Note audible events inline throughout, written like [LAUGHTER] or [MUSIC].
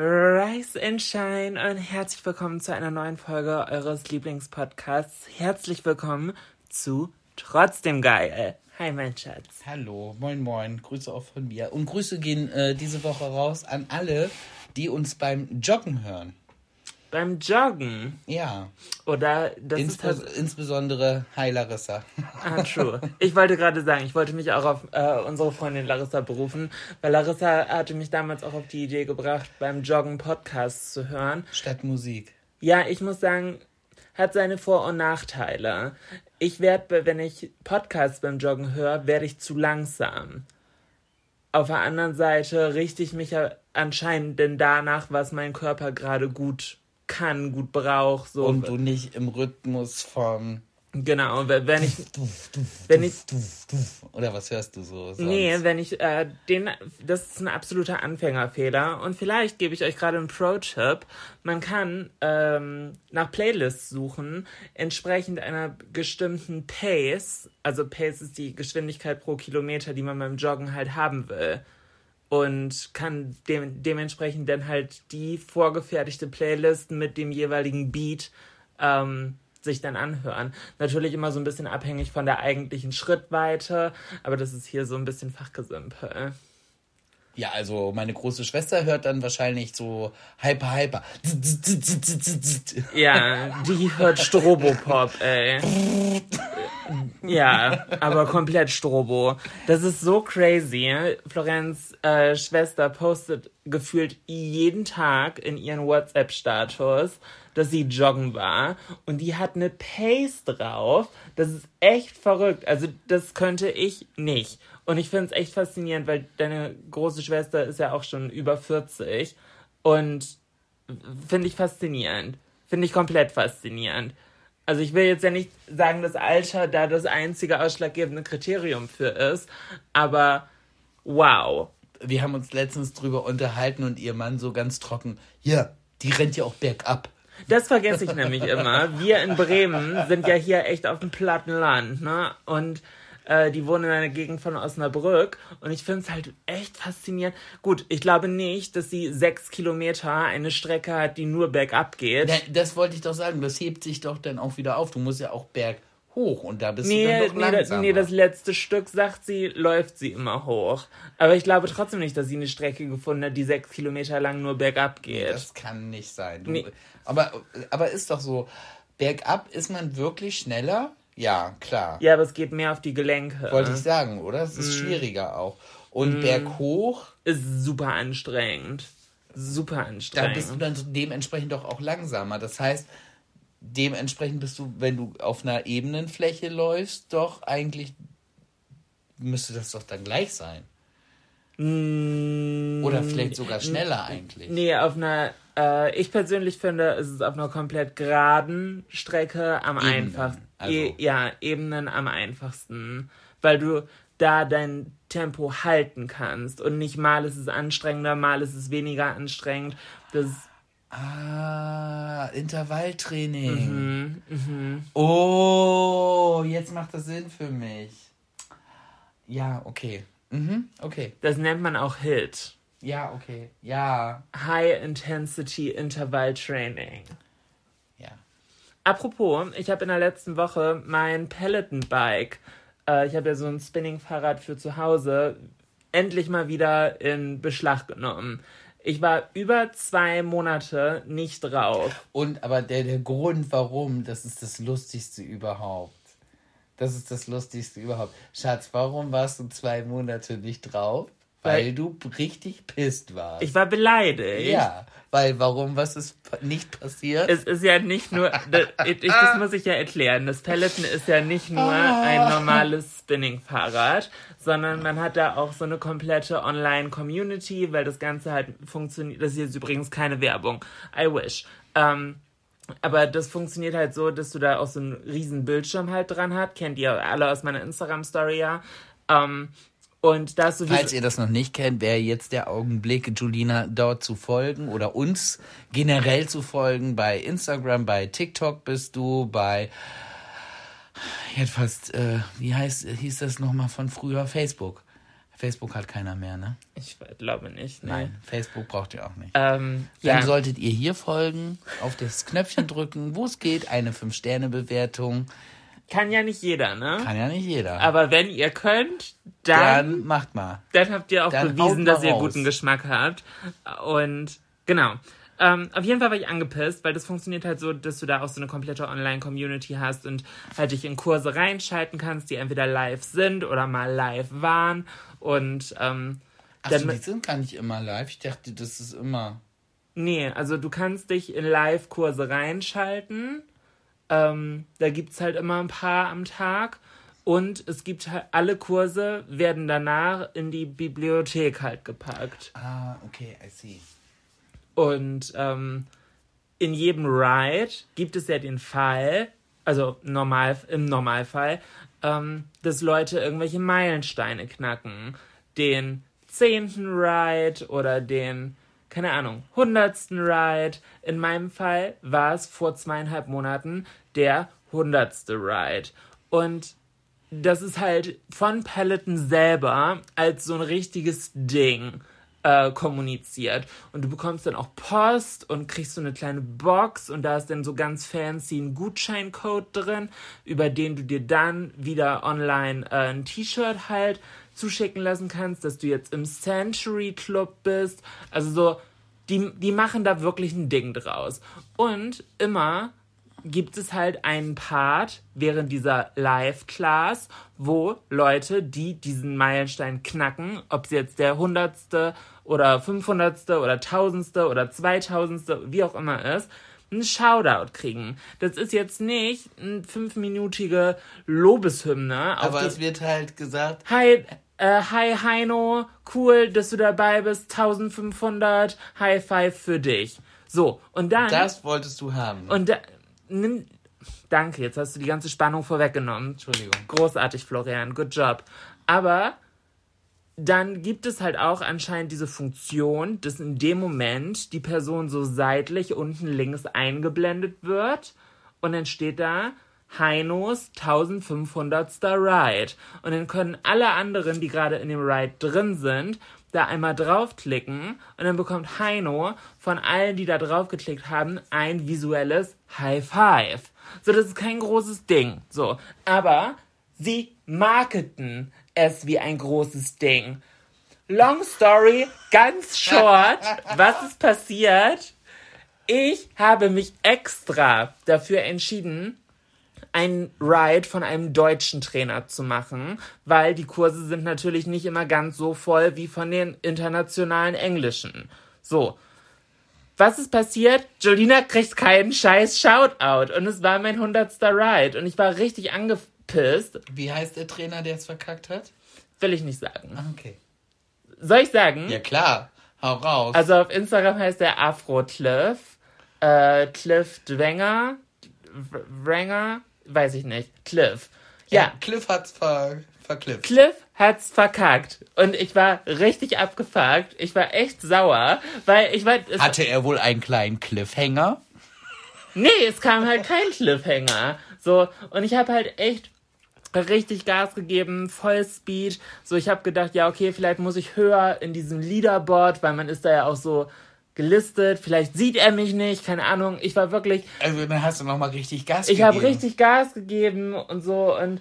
Rise and Shine und herzlich willkommen zu einer neuen Folge eures Lieblingspodcasts. Herzlich willkommen zu Trotzdem Geil. Hi, mein Schatz. Hallo, moin, moin. Grüße auch von mir. Und Grüße gehen äh, diese Woche raus an alle, die uns beim Joggen hören. Beim Joggen? Ja. Oder das Insbe ist halt... Insbesondere Hi Larissa. Ah, true. Ich wollte gerade sagen, ich wollte mich auch auf äh, unsere Freundin Larissa berufen, weil Larissa hatte mich damals auch auf die Idee gebracht, beim Joggen Podcasts zu hören. Statt Musik. Ja, ich muss sagen, hat seine Vor- und Nachteile. Ich werde, wenn ich Podcasts beim Joggen höre, werde ich zu langsam. Auf der anderen Seite richte ich mich ja anscheinend denn danach, was mein Körper gerade gut kann, gut braucht. So. Und du nicht im Rhythmus von. Genau, wenn ich. wenn ich. Oder was hörst du so? Sonst? Nee, wenn ich äh, den. Das ist ein absoluter Anfängerfehler. Und vielleicht gebe ich euch gerade einen Pro-Tipp. Man kann ähm, nach Playlists suchen, entsprechend einer bestimmten Pace. Also Pace ist die Geschwindigkeit pro Kilometer, die man beim Joggen halt haben will. Und kann dem, dementsprechend dann halt die vorgefertigte Playlist mit dem jeweiligen Beat ähm, sich dann anhören. Natürlich immer so ein bisschen abhängig von der eigentlichen Schrittweite, aber das ist hier so ein bisschen Fachgesimpel. Ja, also meine große Schwester hört dann wahrscheinlich so Hyper Hyper. Ja, die hört Strobopop, [LAUGHS] ey. Ja, aber komplett Strobo. Das ist so crazy. Florenz äh, Schwester postet gefühlt jeden Tag in ihren WhatsApp-Status, dass sie joggen war. Und die hat eine Pace drauf. Das ist echt verrückt. Also das könnte ich nicht. Und ich finde es echt faszinierend, weil deine große Schwester ist ja auch schon über 40. Und finde ich faszinierend. Finde ich komplett faszinierend. Also ich will jetzt ja nicht sagen, dass Alter da das einzige ausschlaggebende Kriterium für ist, aber wow. Wir haben uns letztens drüber unterhalten und ihr Mann so ganz trocken, ja, die rennt ja auch bergab. Das vergesse ich nämlich immer. Wir in Bremen sind ja hier echt auf dem platten Land, ne? Und äh, die wohnen in einer Gegend von Osnabrück und ich finde es halt echt faszinierend. Gut, ich glaube nicht, dass sie sechs Kilometer eine Strecke hat, die nur bergab geht. Ja, das wollte ich doch sagen. Das hebt sich doch dann auch wieder auf. Du musst ja auch berghoch und da bist nee, du dann doch nee, langsamer. nee, das letzte Stück, sagt sie, läuft sie immer hoch. Aber ich glaube trotzdem nicht, dass sie eine Strecke gefunden hat, die sechs Kilometer lang nur bergab geht. Das kann nicht sein. Du, Nee. aber, aber ist doch so, bergab ist man wirklich schneller? Ja, klar. ja, aber es geht mehr auf die Gelenke. Wollte ich sagen, oder? Es ist Mhm. schwieriger auch. Und berghoch, Ist super anstrengend. Super da anstrengend. bist du dann dementsprechend doch auch langsamer. Das heißt, dementsprechend bist du, wenn du auf einer ebenen Fläche läufst, doch eigentlich müsste das doch dann gleich sein. Oder vielleicht sogar schneller eigentlich. Mm, Nee, auf einer, äh, ich persönlich finde, es ist auf einer komplett geraden Strecke am Ebenen, einfachsten. Also. E ja, Ebenen am einfachsten. Weil du da dein Tempo halten kannst. Und nicht mal ist es anstrengender, mal ist es weniger anstrengend. Das Ah, Intervalltraining. Mhm, Oh, jetzt macht das Sinn für mich. Ja, okay. Mhm, okay. das nennt man auch HIT. Ja, okay. Ja, High Intensity Interval Training. Apropos, ich habe in der letzten Woche mein Peloton Bike, äh, ich habe ja so ein Spinning-Fahrrad für zu Hause, endlich mal wieder in Beschlag genommen. Ich war über zwei Monate nicht drauf. Und aber der, der Grund, warum, das ist das Lustigste überhaupt. Das ist das Lustigste überhaupt. Schatz, warum warst du zwei Monate nicht drauf? Weil, Weil- du richtig pisst warst. Ich war beleidigt. ja, weil warum, was ist nicht passiert? Es ist ja nicht nur, [LAUGHS] das, das muss ich ja erklären. Das Peloton ist ja nicht nur ein normales Spinning-Fahrrad, sondern man hat da auch so eine komplette Online-Community, weil das Ganze halt funktioniert. Das ist übrigens keine Werbung. I wish. Ähm, aber das funktioniert halt so, dass du da auch so einen riesen Bildschirm halt dran hast. Kennt ihr alle aus meiner Instagram-Story ja. Ähm, und da ist sowieso... Falls ihr das noch nicht kennt, wäre jetzt der Augenblick, Julina dort zu folgen oder uns generell zu folgen. Bei Instagram, bei TikTok bist du, bei hätte fast, äh, wie heißt, hieß das nochmal von früher? Facebook. Facebook hat keiner mehr, ne? Ich glaube nicht. Nee. Nein, Facebook braucht ihr auch nicht. Ähm, Dann ja. solltet ihr hier folgen, auf das Knöpfchen drücken, wo es geht, eine 5-Sterne-Bewertung. Kann ja nicht jeder, ne? Kann ja nicht jeder. Aber wenn ihr könnt, dann, Dann macht mal. dann habt ihr auch dann bewiesen, dass ihr raus. guten Geschmack habt. Und genau. Ähm, auf jeden Fall war ich angepisst, weil das funktioniert halt so, dass du da auch so eine komplette Online-Community hast und halt dich in Kurse reinschalten kannst, die entweder live sind oder mal live waren. Und ähm, Achso, dann, die sind gar nicht immer live. Ich dachte, das ist immer. Nee, also du kannst dich in Live-Kurse reinschalten. Ähm, da gibt's halt immer ein paar am Tag. Und es gibt halt, alle Kurse werden danach in die Bibliothek halt gepackt. Ah, okay, I see. Und ähm, in jedem Ride gibt es ja den Fall, also normal, im Normalfall, ähm, dass Leute irgendwelche Meilensteine knacken. Den zehnten Ride oder den, keine Ahnung, hundertsten Ride. In meinem Fall war es vor zweieinhalb Monaten der hundertste Ride. Und das ist halt von Peloton selber als so ein richtiges Ding äh, kommuniziert. Und du bekommst dann auch Post und kriegst so eine kleine Box und da ist dann so ganz fancy ein Gutscheincode drin, über den du dir dann wieder online äh, ein T-Shirt halt zuschicken lassen kannst, dass du jetzt im Century Club bist. Also so, die, die machen da wirklich ein Ding draus. Und immer gibt es halt einen Part während dieser Live-Class, wo Leute, die diesen Meilenstein knacken, ob es jetzt der hundertste oder fünfhundertste oder tausendste oder zweitausendste, wie auch immer ist, einen Shoutout kriegen. Das ist jetzt nicht eine fünfminütige Lobeshymne. Aber es wird halt gesagt, Hi, äh, hi Heino, cool, dass du dabei bist, 1500, High Five für dich. So, und dann... das wolltest du haben. Und da, nimm, danke, jetzt hast du die ganze Spannung vorweggenommen. Entschuldigung. Großartig, Florian, good job. Aber dann gibt es halt auch anscheinend diese Funktion, dass in dem Moment die Person so seitlich unten links eingeblendet wird und dann steht da Heinos 1500. Ride. Und dann können alle anderen, die gerade in dem Ride drin sind, da einmal draufklicken und dann bekommt Heino von allen, die da draufgeklickt haben, ein visuelles High Five. So, das ist kein großes Ding. So, aber sie marketen es wie ein großes Ding. Long story, ganz short, was ist passiert? Ich habe mich extra dafür entschieden, einen Ride von einem deutschen Trainer zu machen, weil die Kurse sind natürlich nicht immer ganz so voll wie von den internationalen englischen. So. Was ist passiert? Jolina kriegt keinen scheiß Shoutout und es war mein 100. Ride und ich war richtig angepisst. Wie heißt der Trainer, der es verkackt hat? Will ich nicht sagen. Ah, okay. Soll ich sagen? Ja klar, hau raus. Also auf Instagram heißt der Afro Cliff. Äh, Cliff Dwenger. W- Wranger. Weiß ich nicht. Cliff. Ja, Cliff hat's ver verklippt. Cliff hat's verkackt. Und ich war richtig abgefuckt. Ich war echt sauer, weil ich war. Hatte er wohl einen kleinen Cliffhanger? nee, es kam halt kein Cliffhanger. So, und ich habe halt echt richtig Gas gegeben, Vollspeed. So, ich habe gedacht, ja, okay, vielleicht muss ich höher in diesem Leaderboard, weil man ist da ja auch so gelistet. Vielleicht sieht er mich nicht, keine Ahnung. Ich war wirklich, Also dann hast du nochmal richtig Gas ich gegeben. habe richtig Gas gegeben und so und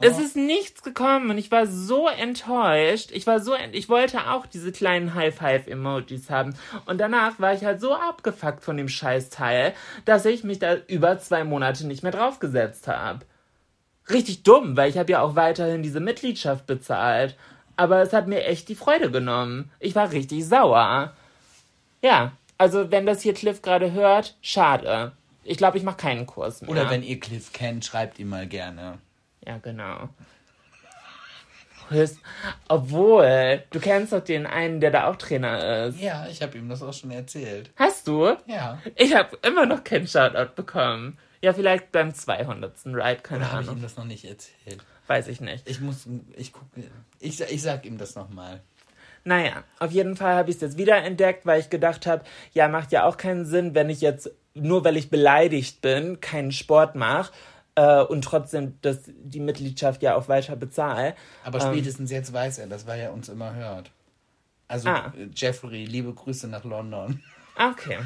es ist nichts gekommen und ich war so enttäuscht. Ich war so, ent ich wollte auch diese kleinen High-Five-Emojis haben. Und danach war ich halt so abgefuckt von dem Scheißteil, dass ich mich da über zwei Monate nicht mehr draufgesetzt habe. Richtig dumm, weil ich habe ja auch weiterhin diese Mitgliedschaft bezahlt. Aber es hat mir echt die Freude genommen. Ich war richtig sauer. Ja, also wenn das hier Cliff gerade hört, schade. Ich glaube, ich mache keinen Kurs mehr. Oder wenn ihr Cliff kennt, schreibt ihm mal gerne. Ja, genau. Obwohl, du kennst doch den einen, der da auch Trainer ist. Ja, ich habe ihm das auch schon erzählt. Hast du? Ja. Ich habe immer noch keinen Shoutout bekommen. Ja, vielleicht beim 200. Ride, keine Oder habe ich Ahnung. ihm das noch nicht erzählt? Weiß ich nicht. Ich muss, ich gucke, ich, ich sag ihm das nochmal. Naja, auf jeden Fall habe ich es jetzt wieder entdeckt, weil ich gedacht habe, ja, macht ja auch keinen Sinn, wenn ich jetzt, nur weil ich beleidigt bin, keinen Sport mache äh, und trotzdem das, die Mitgliedschaft ja auch weiter bezahle. Aber spätestens jetzt weiß er, das weil er uns immer hört. Also Ah. äh, Jeffrey, liebe Grüße nach London. Okay.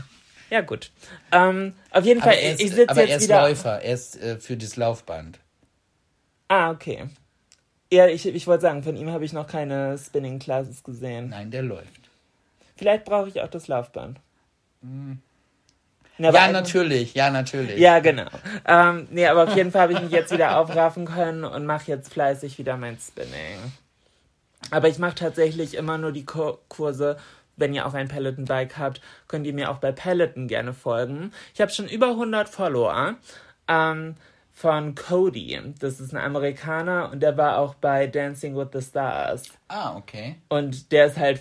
Ja, gut. Ähm, auf jeden Fall, Aber er ist, ich sitze aber er jetzt ist wieder. Läufer, er ist äh, für das Laufband. Ah, okay. Ja, ich, ich wollte sagen, von ihm habe ich noch keine Spinning Classes gesehen. Nein, der läuft. Vielleicht brauche ich auch das Laufband. Ja, aber Ja, natürlich, ja, natürlich. Ja, genau. Ähm, nee, aber auf jeden Fall habe ich mich jetzt wieder aufraffen können und mache jetzt fleißig wieder mein Spinning. Aber ich mache tatsächlich immer nur die Kur Kurse, wenn ihr auch ein Peloton-Bike habt, könnt ihr mir auch bei Peloton gerne folgen. Ich habe schon über 100 Follower ähm, von Cody. Das ist ein Amerikaner und der war auch bei Dancing with the Stars. Ah, okay. Und der ist halt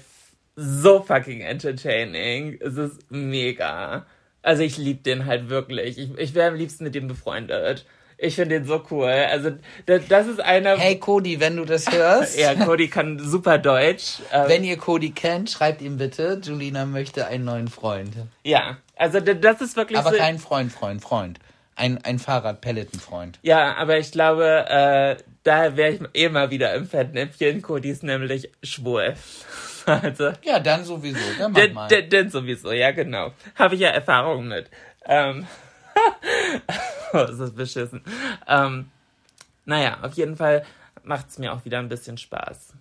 so fucking entertaining. Es ist mega. Also ich liebe den halt wirklich. Ich, ich wäre am liebsten mit dem befreundet. Ich finde den so cool. Also das, das ist einer... Hey Cody, wenn du das hörst, [LAUGHS] Ja, Cody kann super Deutsch. Ähm, wenn ihr Cody kennt, schreibt ihm bitte, Julina möchte einen neuen Freund. ja, also das ist wirklich Aber so... kein Freund, Freund, Freund. Ein, ein Fahrrad-Peloton-Freund. Ja, aber ich glaube, äh, da wäre ich eh mal wieder im Fettnäpfchen. Cody ist nämlich schwul. [LAUGHS] Also... Ja, dann sowieso. Dann mach Denn, mal. denn sowieso, ja genau. Habe ich ja Erfahrung mit. Ähm, [LAUGHS] oh, ist das beschissen. Ähm, naja, auf jeden Fall macht es mir auch wieder ein bisschen Spaß.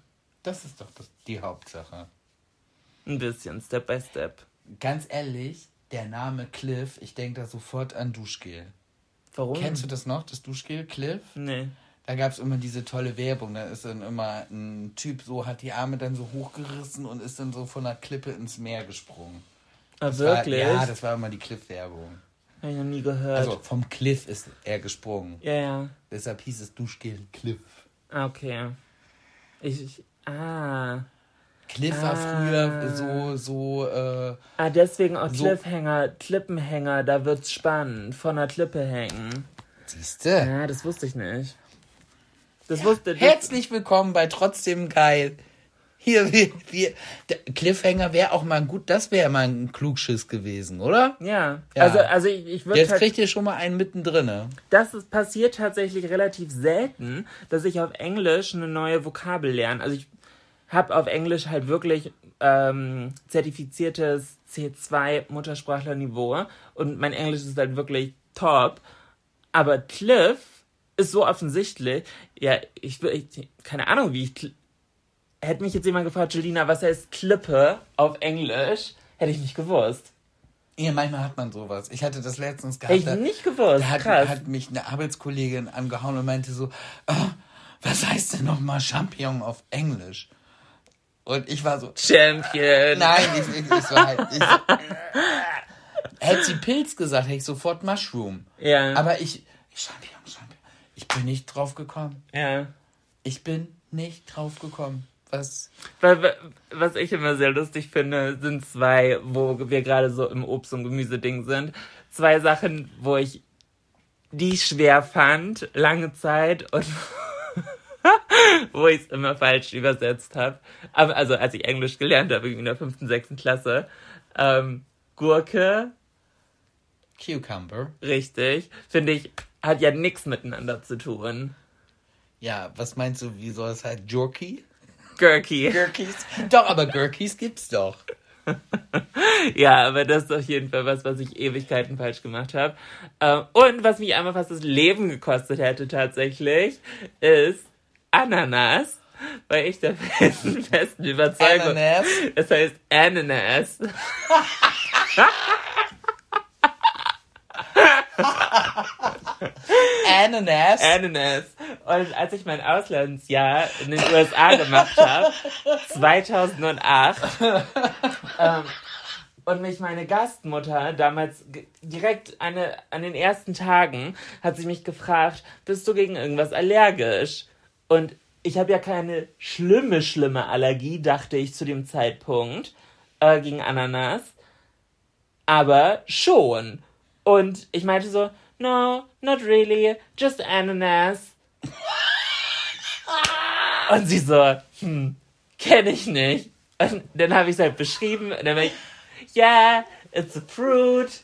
Das ist doch das, die Hauptsache. Ein bisschen, Step by Step. Ganz ehrlich, der Name Cliff, ich denke da sofort an Duschgel. Warum? Kennst du das noch, das Duschgel, Cliff? Nee. Da gab es immer diese tolle Werbung. Da ist dann immer ein Typ so, hat die Arme dann so hochgerissen und ist dann so von der Klippe ins Meer gesprungen. Ah, Das wirklich? War, ja, das war immer die Cliff-Werbung. Habe ich noch nie gehört. Also vom Cliff ist er gesprungen. ja, ja. Deshalb hieß es Duschgel Cliff. Ah, okay. Ich, ich ah. Cliff war Ah. früher so, so, äh, Ah, deswegen auch So- Cliffhanger, Klippenhänger, da wird's spannend. Von der Klippe hängen. siehste. Ja, das wusste ich nicht. Das wusste das, Herzlich willkommen bei Trotzdem Geil. Hier, wir, wir, der Cliffhanger wäre auch mal gut, das wäre mal ein Klugschiss gewesen, oder? Ja, Ja. also, also ich, ich würde Jetzt halt, kriegt ihr schon mal einen mittendrin. ne? das ist, passiert tatsächlich relativ selten, dass ich auf Englisch eine neue Vokabel lerne. Also ich habe auf Englisch halt wirklich ähm, zertifiziertes C2 Muttersprachlerniveau und mein Englisch ist halt wirklich top. Aber Cliff ist so offensichtlich. Ja, ich, ich keine Ahnung, wie ich hätte mich jetzt jemand gefragt, Julina, was heißt Klippe auf Englisch? Hätte ich nicht gewusst. Ja, manchmal hat man sowas. Ich hatte das letztens Hätte gehabt. ich da- nicht gewusst. Da hat, Krass. hat mich eine Arbeitskollegin angehauen und meinte so, "Ah, was heißt denn nochmal Champignon auf Englisch? Und ich war so, Champion. nein, ich, ich, ich war halt, ich, [LAUGHS] hätte sie Pilz gesagt, hätte ich sofort Mushroom. Ja. Aber ich, Champignon, Champignon, ich bin nicht drauf gekommen. ja. Ich bin nicht drauf gekommen. Was? Was ich immer sehr lustig finde, sind zwei, wo wir gerade so im Obst- und Gemüseding sind. Zwei Sachen, wo ich die schwer fand, lange Zeit und [LAUGHS] wo ich es immer falsch übersetzt habe. Also als ich Englisch gelernt habe, in der fünften, sechsten Klasse. Ähm, Gurke, Cucumber. richtig, finde ich, hat ja nichts miteinander zu tun. Ja, was meinst du, wie soll es halt? Jerky? Gurky. Gurkies? Doch, aber Gurkies gibt's doch. [LAUGHS] ja, aber das ist auf jeden Fall was, was ich Ewigkeiten falsch gemacht habe. Ähm, und was mich einmal fast das Leben gekostet hätte tatsächlich, ist Ananas. Weil ich der festen, [LAUGHS] festen Überzeugung. Ananas? Es heißt Ananas. Ananas. Ananas. Und als ich mein Auslandsjahr in den USA gemacht habe, 2008, ähm, und mich meine Gastmutter damals direkt eine, an den ersten Tagen hat sie mich gefragt, bist du gegen irgendwas allergisch? Und ich habe ja keine schlimme, schlimme Allergie, dachte ich zu dem Zeitpunkt, äh, gegen Ananas. Aber schon. Und ich meinte so, no, not really, just Ananas. [LAUGHS] Und sie so, hm, kenne ich nicht. Und dann habe ich es halt beschrieben und dann war ich, yeah, it's a fruit,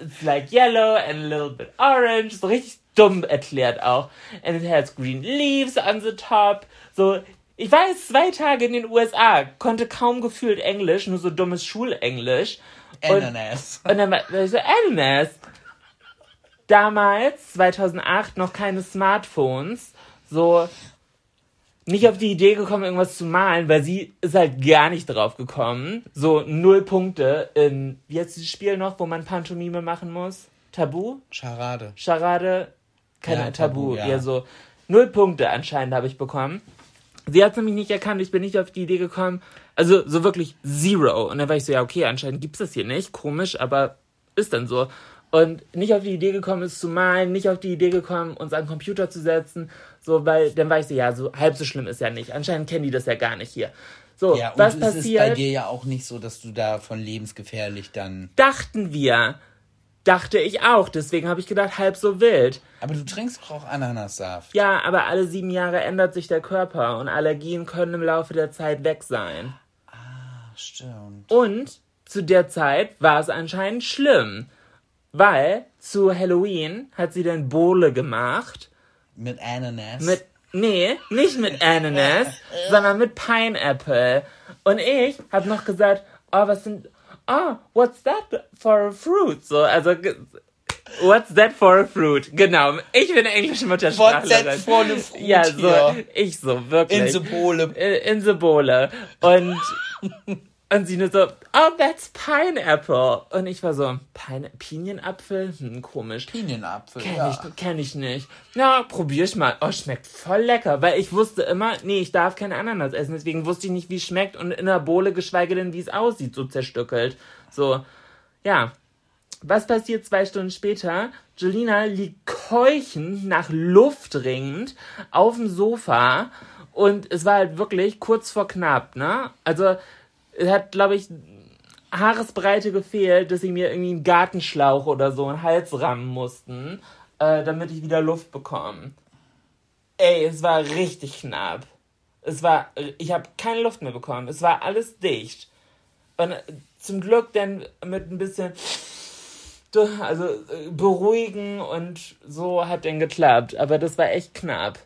it's like yellow and a little bit orange. So richtig dumm erklärt auch. And it has green leaves on the top. So, ich war jetzt zwei Tage in den USA, konnte kaum gefühlt Englisch, nur so dummes Schulenglisch. Und- Ananas. [LAUGHS] und dann war ich so, Ananas. Damals, 2008, noch keine Smartphones. So, nicht auf die Idee gekommen, irgendwas zu malen, weil sie ist halt gar nicht drauf gekommen. So, null Punkte in, wie heißt dieses Spiel noch, wo man Pantomime machen muss? Tabu? Charade. Charade? Keine Ja, Tabu, Tabu, ja. eher so. Null Punkte anscheinend habe ich bekommen. Sie hat nämlich nicht erkannt, ich bin nicht auf die Idee gekommen. Also so wirklich zero. Und dann war ich so, ja, okay, anscheinend gibt's das hier nicht. Komisch, aber ist dann so. Und nicht auf die Idee gekommen ist zu malen, nicht auf die Idee gekommen, uns an den Computer zu setzen. So, weil dann war ich so, ja, so halb so schlimm ist ja nicht. Anscheinend kennen die das ja gar nicht hier. So, Ja, und was es ist bei passiert? dir ja auch nicht so, dass du da von lebensgefährlich dann. Dachten wir. Dachte ich auch. Deswegen habe ich gedacht, halb so wild. Aber du trinkst doch auch Ananassaft. Ja, aber alle sieben Jahre ändert sich der Körper und Allergien können im Laufe der Zeit weg sein. Stimmt. Und zu der Zeit war es anscheinend schlimm, weil zu Halloween hat sie dann Bowle gemacht Mit Ananas. mit nee, nicht mit Ananas, [LAUGHS] sondern mit Pineapple. Und ich habe noch gesagt, oh, was sind oh, what's that for a fruit? So, also What's that for a fruit? Genau, ich bin englische Muttersprachlerin. What's that for a fruit Ja, so, ich so, wirklich. In the Pole. in, in the Bowle. Und, [LAUGHS] und sie nur so, oh, that's pineapple. Und ich war so, Pine Pinienapfel? Hm, komisch. Pinienapfel. Kenn, ja. ich, kenn ich nicht. Na, probier ich mal. Oh, schmeckt voll lecker. Weil ich wusste immer, nee, ich darf keine Ananas essen. Deswegen wusste ich nicht, wie es schmeckt und in der Bohle, geschweige denn, wie es aussieht, so zerstückelt. So, ja. Was passiert zwei Stunden später? Jolina liegt keuchend, nach Luft ringend, auf dem Sofa. Und es war halt wirklich kurz vor knapp, ne? Also, hat, glaube ich, Haaresbreite gefehlt, dass sie mir irgendwie einen Gartenschlauch oder so in den Hals rammen mussten, äh, damit ich wieder Luft bekomme. Ey, es war richtig knapp. Es war, ich habe keine Luft mehr bekommen. Es war alles dicht. Und äh, zum Glück dann mit ein bisschen, also äh, beruhigen und so hat dann geklappt. Aber das war echt knapp.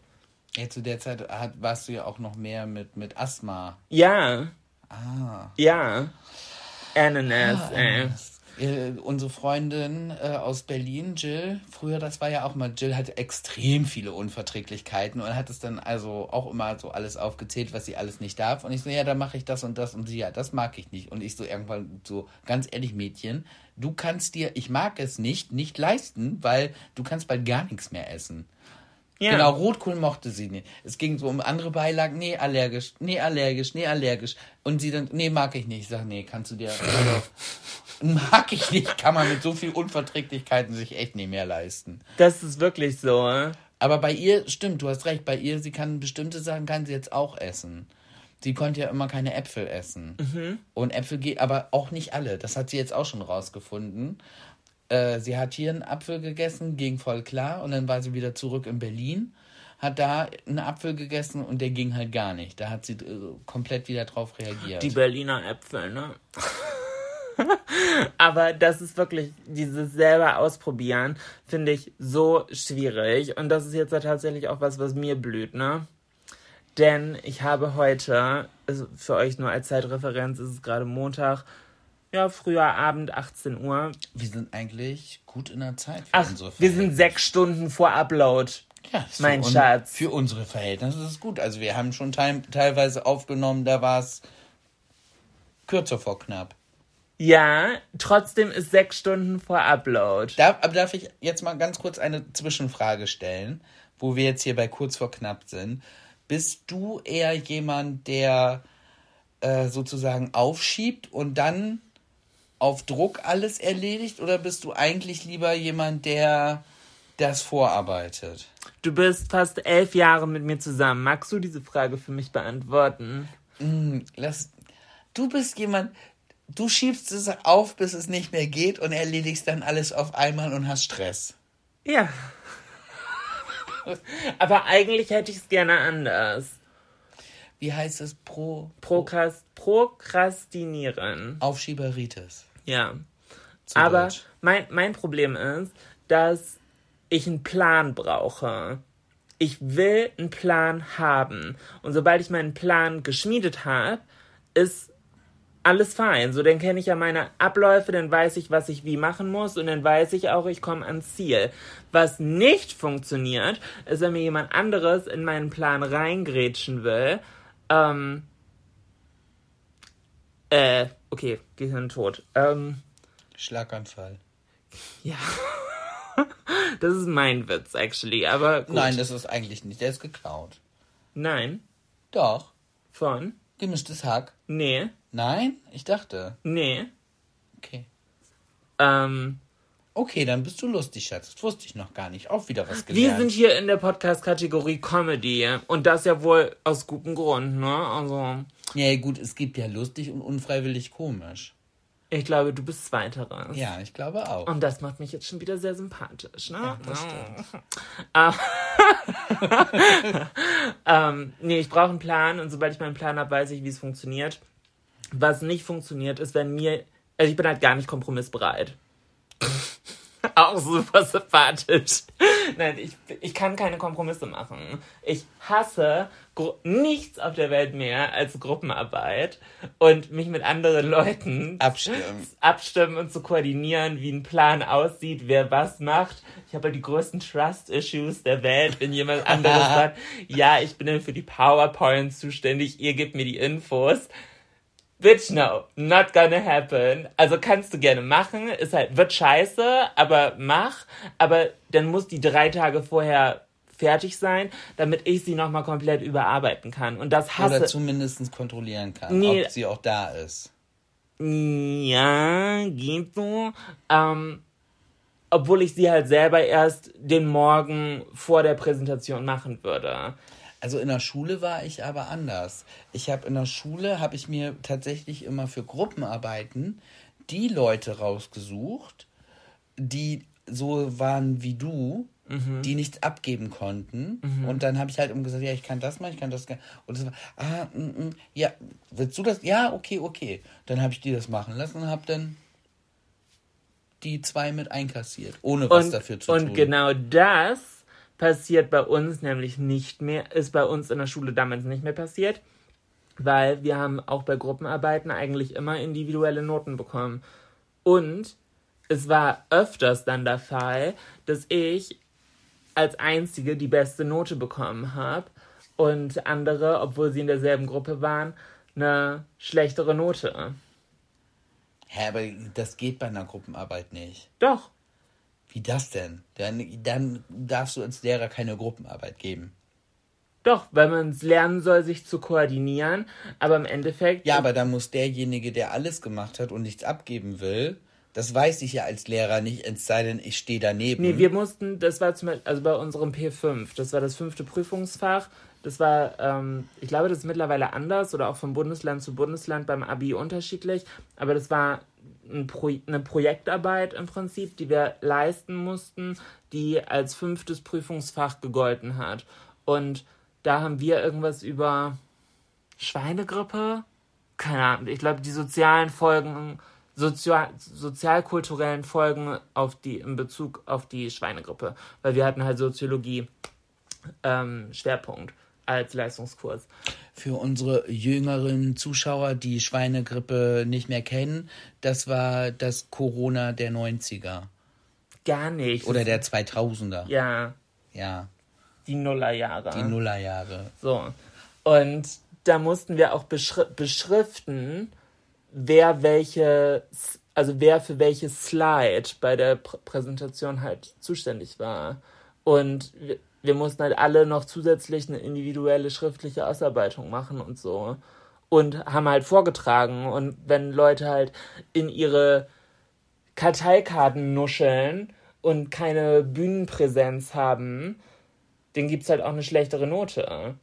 Ja, zu der Zeit hat, warst du ja auch noch mehr mit, mit Asthma. Ja, Ah. ja. Ananas, ey. Äh, unsere Freundin äh, aus Berlin, Jill, früher, das war ja auch mal, Jill hatte extrem viele Unverträglichkeiten und hat es dann also auch immer so alles aufgezählt, was sie alles nicht darf. Und ich so, ja, dann mache ich das und das und sie, ja, das mag ich nicht. Und ich so irgendwann so, ganz ehrlich, Mädchen, du kannst dir, ich mag es nicht, nicht leisten, weil du kannst bald gar nichts mehr essen. Ja. Genau, Rotkohl mochte sie nicht. Es ging so um andere Beilagen, nee, allergisch, nee, allergisch, nee, allergisch. Und sie dann, nee, mag ich nicht. Ich sag, nee, kannst du dir, also, [LAUGHS] mag ich nicht, kann man mit so viel Unverträglichkeiten sich echt nicht mehr leisten. Das ist wirklich so. äh. Aber bei ihr, stimmt, du hast recht, bei ihr, sie kann bestimmte Sachen, kann sie jetzt auch essen. Sie konnte ja immer keine Äpfel essen. Und Äpfel geht, aber auch nicht alle. Das hat sie jetzt auch schon rausgefunden. Äh, sie hat hier einen Apfel gegessen, ging voll klar. Und dann war sie wieder zurück in Berlin, hat da einen Apfel gegessen und der ging halt gar nicht. Da hat sie äh, komplett wieder drauf reagiert. Die Berliner Äpfel, ne? [LAUGHS] Aber das ist wirklich, dieses selber ausprobieren, finde ich so schwierig. Und das ist jetzt ja tatsächlich auch was, was mir blüht, ne? Denn ich habe heute, also für euch nur als Zeitreferenz, ist es gerade Montag, Ja, früher Abend, 18 Uhr. Wir sind eigentlich gut in der Zeit für Ach, wir sind sechs Stunden vor Upload. Ja, mein für un- Schatz. Für unsere Verhältnisse ist es gut. Also wir haben schon teil teilweise aufgenommen, da war es kürzer vor knapp. Ja, trotzdem ist sechs Stunden vor Upload. Darf, aber darf ich jetzt mal ganz kurz eine Zwischenfrage stellen, wo wir jetzt hier bei kurz vor knapp sind? Bist du eher jemand, der äh, sozusagen aufschiebt und dann auf Druck alles erledigt? Oder bist du eigentlich lieber jemand, der das vorarbeitet? Du bist fast elf Jahre mit mir zusammen. Magst du diese Frage für mich beantworten? Lass, du bist jemand, du schiebst es auf, bis es nicht mehr geht und erledigst dann alles auf einmal und hast Stress. Ja. Aber eigentlich hätte ich es gerne anders. Wie heißt es pro Prokrast Prokrastinieren. Aufschieberitis? Ja. Zu Aber Deutsch. mein, mein Problem ist, dass ich einen Plan brauche. Ich will einen Plan haben. Und sobald ich meinen Plan geschmiedet habe, ist alles fein. So, dann kenne ich ja meine Abläufe, dann weiß ich, was ich wie machen muss und dann weiß ich auch, ich komme ans Ziel. Was nicht funktioniert, ist, wenn mir jemand anderes in meinen Plan reingrätschen will. Ähm, äh, okay, Gehirn tot. Ähm, Schlaganfall. ja. [LAUGHS] das ist mein Witz, actually, aber gut. Nein, das ist eigentlich nicht. Der ist geklaut. Nein. Doch. Von? Gemischtes Hack. Nee. Nein? Ich dachte. Nee. Okay. Ähm, Okay, dann bist du lustig, Schatz. Das wusste ich noch gar nicht. Auch wieder was wir gelernt. sind hier in der Podcast-Kategorie Comedy. Und das ja wohl aus gutem Grund, ne? Also, ja, gut, es gibt ja lustig und unfreiwillig komisch. ich glaube, du bist Zweiteres. Ja, ich glaube auch. Und das macht mich jetzt schon wieder sehr sympathisch, ne? Ja, das stimmt. [LAUGHS] ähm, nee, ich brauche einen Plan und sobald ich meinen Plan habe, weiß ich, wie es funktioniert. Was nicht funktioniert, ist, wenn mir. Also ich bin halt gar nicht kompromissbereit. [LAUGHS] Auch super sympathisch. Nein, ich, ich kann keine Kompromisse machen. Ich hasse Gru nichts auf der Welt mehr als Gruppenarbeit und mich mit anderen Leuten Abstimmen. abstimmen und zu koordinieren, wie ein Plan aussieht, wer was macht. Ich habe die größten Trust-Issues der Welt, wenn jemand anderes [LAUGHS] sagt, ja, ich bin dann für die PowerPoint zuständig, ihr gebt mir die Infos. Bitch, no, not gonna happen. Also kannst du gerne machen, ist halt, wird scheiße, aber mach. Aber dann muss die drei Tage vorher fertig sein, damit ich sie nochmal komplett überarbeiten kann. Und das hasse Oder zumindest kontrollieren kann, Nee. ob sie auch da ist. Ja, geht so. Ähm, obwohl ich sie halt selber erst den Morgen vor der Präsentation machen würde. Also in der Schule war ich aber anders. Ich habe in der Schule habe ich mir tatsächlich immer für Gruppenarbeiten die Leute rausgesucht, die so waren wie du, die nichts abgeben konnten. Und dann habe ich halt immer gesagt, ja, ich kann das mal, ich kann das. Und es war, ah, mm, mm, ja, willst du das? Ja, okay, okay. Dann habe ich die das machen lassen und habe dann die zwei mit einkassiert, ohne was Und, dafür zu und tun. genau das passiert bei uns nämlich nicht mehr, ist bei uns in der Schule damals nicht mehr passiert, weil wir haben auch bei Gruppenarbeiten eigentlich immer individuelle Noten bekommen. Und es war öfters dann der Fall, dass ich als Einzige die beste Note bekommen habe und andere, obwohl sie in derselben Gruppe waren, eine schlechtere Note. Hä, aber das geht bei einer Gruppenarbeit nicht. Doch, Wie das denn? Dann, dann darfst du als Lehrer keine Gruppenarbeit geben. doch, weil man es lernen soll, sich zu koordinieren, aber im Endeffekt Ja, aber dann muss derjenige, der alles gemacht hat und nichts abgeben will, das weiß ich ja als Lehrer nicht, es sei denn, ich stehe daneben. Nee, wir mussten, das war zum Beispiel, also bei unserem P5, das war das fünfte Prüfungsfach. Das war, ähm, ich glaube, das ist mittlerweile anders oder auch von Bundesland zu Bundesland beim Abi unterschiedlich. Aber das war ein Pro eine Projektarbeit im Prinzip, die wir leisten mussten, die als fünftes Prüfungsfach gegolten hat. Und da haben wir irgendwas über Schweinegrippe? Keine Ahnung. Ich glaube, die sozialen Folgen, sozial, sozialkulturellen Folgen auf die, in Bezug auf die Schweinegrippe. Weil wir hatten halt Soziologie ähm, Schwerpunkt. als Leistungskurs. Für unsere jüngeren Zuschauer, die Schweinegrippe nicht mehr kennen, das war das Corona der 90er. Gar nicht. Oder der 2000er. Ja, Ja, die Nullerjahre. die Nullerjahre. So. Und da mussten wir auch beschri beschriften, wer welche, also wer für welches Slide bei der Pr Präsentation halt zuständig war. Und wir, mussten halt alle noch zusätzlich eine individuelle schriftliche Ausarbeitung machen und so. Und haben halt vorgetragen. Und wenn Leute halt in ihre Karteikarten nuscheln und keine Bühnenpräsenz haben, dann gibt's halt auch eine schlechtere Note.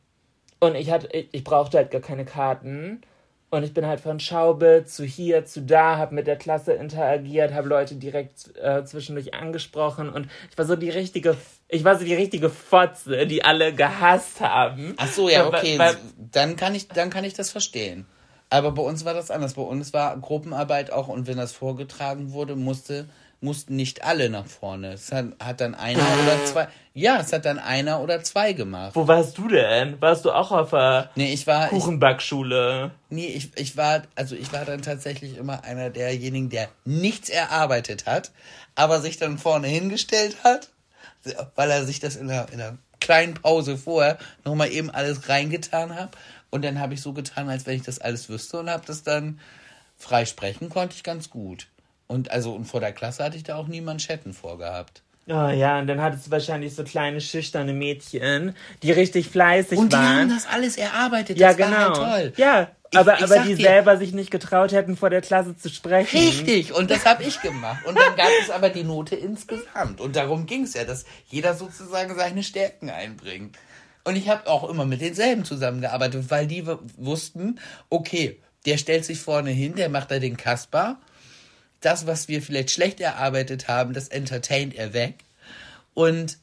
Und ich hatte, ich, brauchte halt gar keine Karten. Und ich bin halt von Schaube zu hier, zu da, habe mit der Klasse interagiert, habe Leute direkt äh, zwischendurch angesprochen und ich war so die richtige, ich war so die richtige Fotze, die alle gehasst haben. Ach so, ja, Weil- okay. weil- dann kann ich, dann kann ich das verstehen. Aber bei uns war das anders. Bei uns war Gruppenarbeit auch und wenn das vorgetragen wurde, musste, mussten nicht alle nach vorne. Es hat, hat dann einer oder zwei. Ja, es hat dann einer oder zwei gemacht. Wo warst du denn? Warst du auch auf der Nee, ich war. Ich, Kuchenbackschule? nee, ich, ich war, also ich war dann tatsächlich immer einer derjenigen, der nichts erarbeitet hat, aber sich dann vorne hingestellt hat, weil er sich das in der, in der kleinen Pause vorher nochmal eben alles reingetan hat. Und dann habe ich so getan, als wenn ich das alles wüsste und habe das dann freisprechen konnte ich ganz gut. Und also und vor der Klasse hatte ich da auch nie Manschetten vorgehabt. Oh ja, und dann hattest du wahrscheinlich so kleine schüchterne Mädchen, die richtig fleißig Und die waren. haben das alles erarbeitet. ja, das genau. war halt toll. Ja, aber, ich aber die dir- selber sich nicht getraut hätten, vor der Klasse zu sprechen. Richtig, und das habe ich gemacht. Und dann gab es aber die Note insgesamt. Und darum ging es ja, dass jeder sozusagen seine Stärken einbringt. Und ich habe auch immer mit denselben zusammengearbeitet, weil die wussten, okay, der stellt sich vorne hin, der macht da den Kasper. Das, was wir vielleicht schlecht erarbeitet haben, das entertaint er weg. Und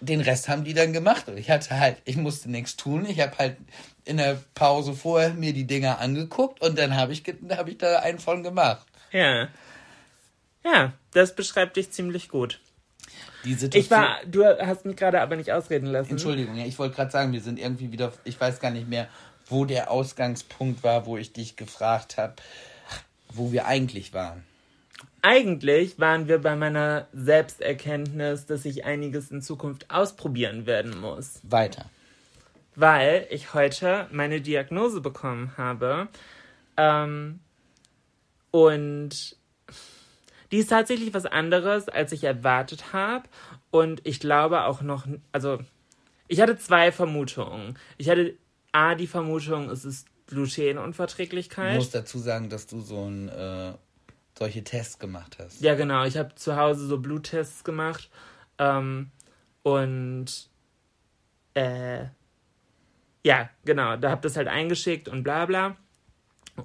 den Rest haben die dann gemacht. Und ich hatte halt, ich musste nichts tun. Ich habe halt in der Pause vorher mir die Dinger angeguckt und dann habe ich, hab ich da einen von gemacht. Ja. Ja, das beschreibt dich ziemlich gut. Die Situation, Ich war, du hast mich gerade aber nicht ausreden lassen. Entschuldigung, ja, ich wollte gerade sagen, wir sind irgendwie wieder, ich weiß gar nicht mehr, wo der Ausgangspunkt war, wo ich dich gefragt habe, wo wir eigentlich waren. Eigentlich waren wir bei meiner Selbsterkenntnis, dass ich einiges in Zukunft ausprobieren werden muss. Weiter. Weil ich heute meine Diagnose bekommen habe. Ähm, und die ist tatsächlich was anderes, als ich erwartet habe. Und ich glaube auch noch, also ich hatte zwei Vermutungen. Ich hatte A, die Vermutung, es ist Ich Glutenunverträglichkeit. muss dazu sagen, dass du so ein, äh, solche Tests gemacht hast. Ja, genau. Ich habe zu Hause so Bluttests gemacht. Ähm, und äh, ja, genau, da hab das halt eingeschickt und bla bla.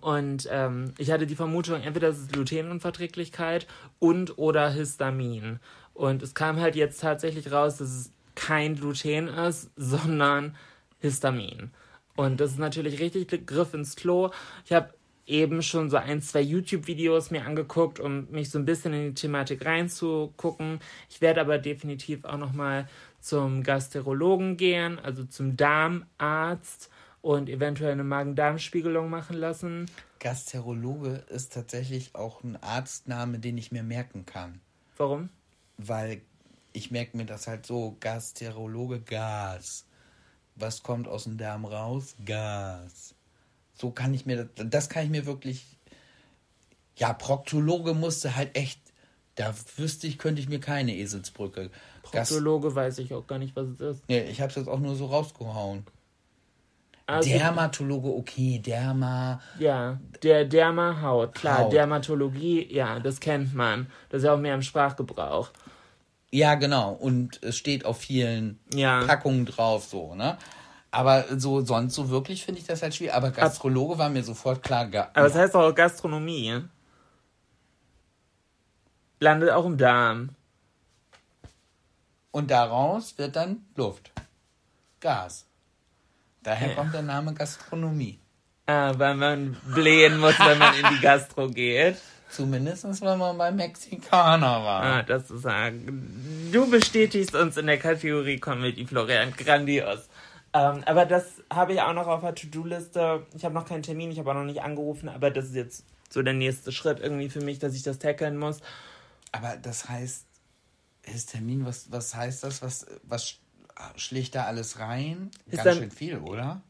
Und ähm, ich hatte die Vermutung, entweder es ist Glutenunverträglichkeit und oder Histamin. Und es kam halt jetzt tatsächlich raus, dass es kein Gluten ist, sondern Histamin. Und das ist natürlich richtig Griff ins Klo. Ich habe eben schon so ein, zwei YouTube-Videos mir angeguckt, um mich so ein bisschen in die Thematik reinzugucken. Ich werde aber definitiv auch nochmal zum Gasterologen gehen, also zum Darmarzt und eventuell eine Magen-Darm-Spiegelung machen lassen. Gasterologe ist tatsächlich auch ein Arztname, den ich mir merken kann. Warum? Weil ich merke mir das halt so, Gasterologe, Gas. Was kommt aus dem Darm raus? Gas. So kann ich mir, das das kann ich mir wirklich, ja, Proktologe musste halt echt, da wüsste ich, könnte ich mir keine Eselsbrücke. Gas, Proktologe weiß ich auch gar nicht, was es ist. nee, ich habe es jetzt auch nur so rausgehauen. Also, Dermatologe, okay, Derma, Ja, der Derma-Haut, klar, Haut. Dermatologie, ja, das kennt man. Das ist ja auch mehr im Sprachgebrauch. Ja, genau. Und es steht auf vielen Ja. Packungen drauf, so, ne? Aber so sonst so wirklich finde ich das halt schwierig. Aber Gastrologe war mir sofort klar. Aber es heißt auch Gastronomie. Landet auch im Darm. Und daraus wird dann Luft. Gas. Daher Ja. kommt der Name Gastronomie. Ah, weil man blähen muss, wenn man in die Gastro geht. Zumindest wenn man beim Mexikaner war. Ah, das ist ja, Du bestätigst uns in der Kategorie Comedy, Florian. Grandios. Ähm, aber das habe ich auch noch auf der To-Do-Liste. Ich habe noch keinen Termin, ich habe auch noch nicht angerufen, aber das ist jetzt so der nächste Schritt irgendwie für mich, dass ich das tackeln muss. Aber das heißt, Histamin, was, was heißt das? Was, was schlägt da alles rein? Ganz Histam- schön viel, oder?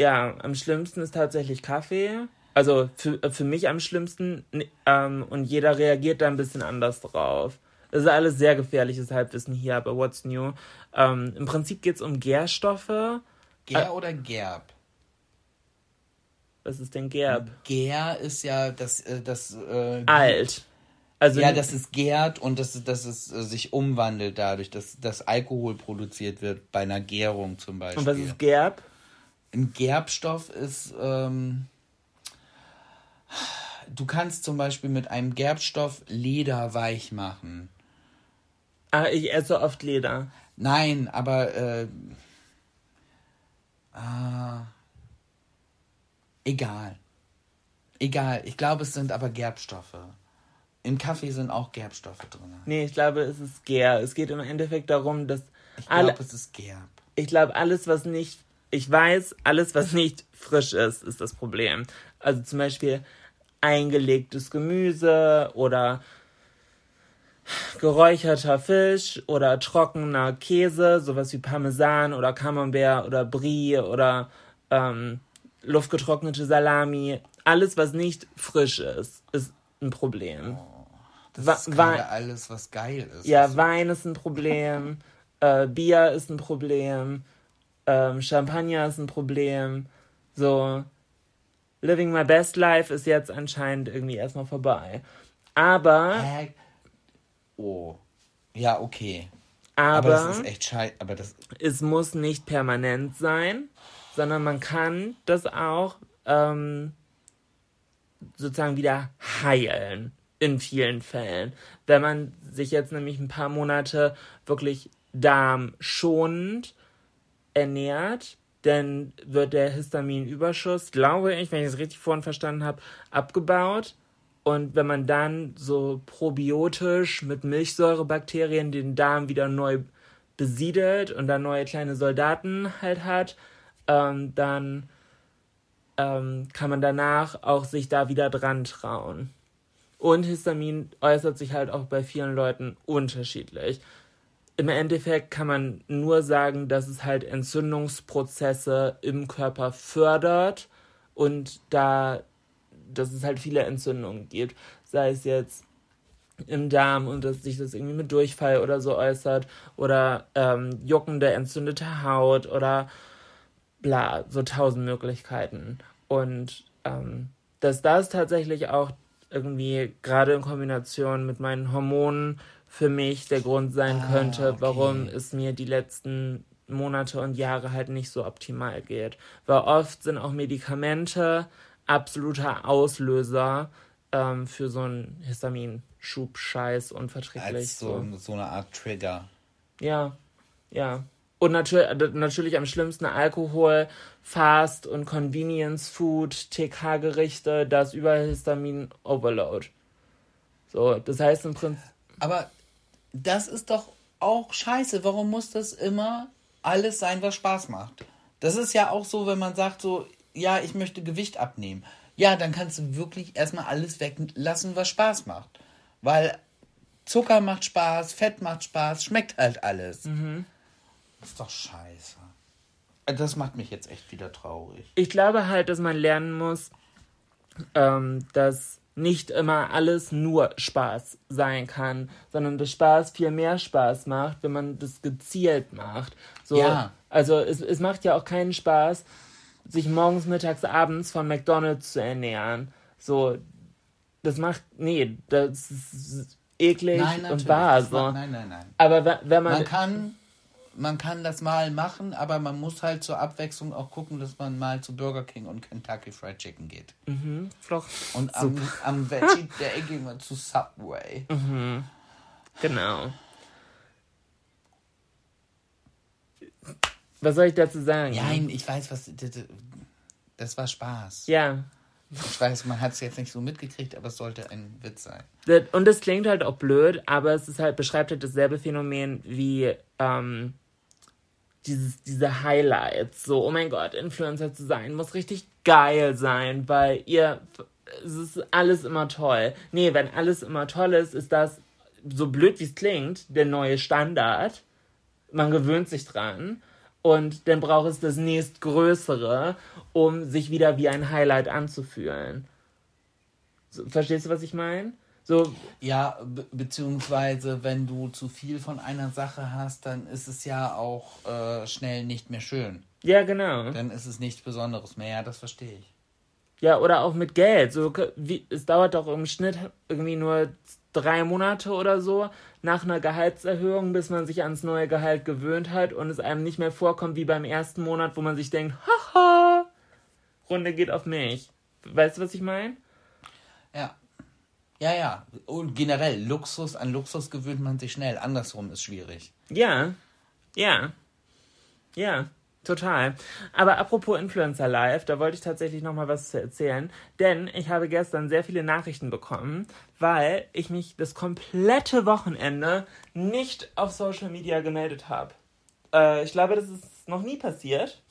Ja, am schlimmsten ist tatsächlich Kaffee. Also für, für mich am schlimmsten ähm, und jeder reagiert da ein bisschen anders drauf. Das ist alles sehr gefährliches Halbwissen hier, aber what's new? Ähm, Im Prinzip geht es um Gärstoffe. Ger oder Gerb? Was ist denn Gerb? Ger ist ja das, äh, das äh, Alt. Also Ja, dass es gärt und dass, es- dass es äh, sich umwandelt dadurch, dass, dass Alkohol produziert wird bei einer Gärung zum Beispiel. und was ist Gerb? Ein Gerbstoff ist, ähm, du kannst zum Beispiel mit einem Gerbstoff Leder weich machen. Ah, ich esse oft Leder. Nein, aber äh, ah, egal. Egal. Ich glaube, es sind aber Gerbstoffe. Im Kaffee sind auch Gerbstoffe drin. Nee, ich glaube, es ist Gär. Es geht im Endeffekt darum, dass Ich glaube, es ist Gerb. ich glaube, alles, was nicht, ich weiß, alles, was nicht frisch ist, ist das Problem. Also zum Beispiel eingelegtes Gemüse oder geräucherter Fisch oder trockener Käse, sowas wie Parmesan oder Camembert oder Brie oder ähm, luftgetrocknete Salami. Alles, was nicht frisch ist, ist ein Problem. Das ist alles, was geil ist. Ja, Also, Wein ist ein Problem, äh, Bier ist ein Problem, ähm, Champagner ist ein Problem. So, Living My Best Life ist jetzt anscheinend irgendwie erstmal vorbei. Aber, Hä? Oh. Ja, okay. Aber, aber, das ist echt scheiße. Aber das. es muss nicht permanent sein, sondern man kann das auch ähm, sozusagen wieder heilen in vielen Fällen. Wenn man sich jetzt nämlich ein paar Monate wirklich darmschonend ernährt, dann wird der Histaminüberschuss, glaube ich, wenn ich es richtig vorhin verstanden habe, abgebaut. Und wenn man dann so probiotisch mit Milchsäurebakterien den Darm wieder neu besiedelt und dann neue kleine Soldaten halt hat, ähm, dann ähm, kann man danach auch sich da wieder dran trauen. Und Histamin äußert sich halt auch bei vielen Leuten unterschiedlich. Im Endeffekt kann man nur sagen, dass es halt Entzündungsprozesse im Körper fördert und da, dass es halt viele Entzündungen gibt. Sei es jetzt im Darm und dass sich das irgendwie mit Durchfall oder so äußert oder ähm, juckende, entzündete Haut oder bla, so tausend Möglichkeiten. Und ähm, dass das tatsächlich auch irgendwie gerade in Kombination mit meinen Hormonen für mich der Grund sein Ah, könnte, okay. warum es mir die letzten Monate und Jahre halt nicht so optimal geht. Weil oft sind auch Medikamente absoluter Auslöser ähm, für so einen Histaminschub-Scheiß unverträglich. Als so, so eine Art Trigger. Ja, ja. Und natürlich, natürlich am schlimmsten Alkohol, Fast- und Convenience-Food, TK-Gerichte, das über Histamin-Overload. So, das heißt im Prinzip, Aber das ist doch auch scheiße. Warum muss das immer alles sein, was Spaß macht? Das ist ja auch so, wenn man sagt so, ja, ich möchte Gewicht abnehmen. Ja, dann kannst du wirklich erstmal alles weglassen, was Spaß macht. Weil Zucker macht Spaß, Fett macht Spaß, schmeckt halt alles. Ist doch scheiße. Das macht mich jetzt echt wieder traurig. ich glaube halt, dass man lernen muss, ähm, dass nicht immer alles nur Spaß sein kann, sondern dass Spaß viel mehr Spaß macht, wenn man das gezielt macht. So, Ja. Also es, es macht ja auch keinen Spaß, sich morgens, mittags, abends von McDonalds zu ernähren. So, das macht, nee, das ist eklig Nein, und wahr. So. macht- Nein, nein, nein. Aber wenn, wenn man, Man kann, man kann das mal machen, aber man muss halt zur Abwechslung auch gucken, dass man mal zu Burger King und Kentucky Fried Chicken geht. Doch, Und am, am Veggie Day gehen wir zu Subway. genau. Was soll ich dazu sagen? Nein, ich weiß, was. das- Das war Spaß. Ja, Ich weiß, man hat es jetzt nicht so mitgekriegt, aber es sollte ein Witz sein. Und das klingt halt auch blöd, aber es ist halt, beschreibt halt dasselbe Phänomen wie ähm, dieses, diese Highlights. So, oh mein Gott, Influencer zu sein, muss richtig geil sein, weil ihr, es ist alles immer toll. Nee, wenn alles immer toll ist, ist das, so blöd wie es klingt, der neue Standard. Man gewöhnt sich dran. Und dann braucht es das nächstgrößere, um sich wieder wie ein Highlight anzufühlen. So, verstehst du, was ich meine? So, Ja, be beziehungsweise wenn du zu viel von einer Sache hast, dann ist es ja auch äh, schnell nicht mehr schön. ja, genau. Dann ist es nichts Besonderes mehr. Ja, das verstehe ich. Ja, oder auch mit Geld. So, wie, es dauert doch im Schnitt irgendwie nur drei Monate oder so nach einer Gehaltserhöhung, bis man sich ans neue Gehalt gewöhnt hat und es einem nicht mehr vorkommt wie beim ersten Monat, wo man sich denkt, haha, Runde geht auf mich. Weißt du, was ich meine? Ja. Ja, ja. Und generell, Luxus, an Luxus gewöhnt man sich schnell. Andersrum ist schwierig. Ja, ja, ja, total. Aber apropos Influencer Live, da wollte ich tatsächlich noch mal was zu erzählen, denn ich habe gestern sehr viele Nachrichten bekommen, weil ich mich das komplette Wochenende nicht auf Social Media gemeldet habe. Äh, ich glaube, das ist noch nie passiert.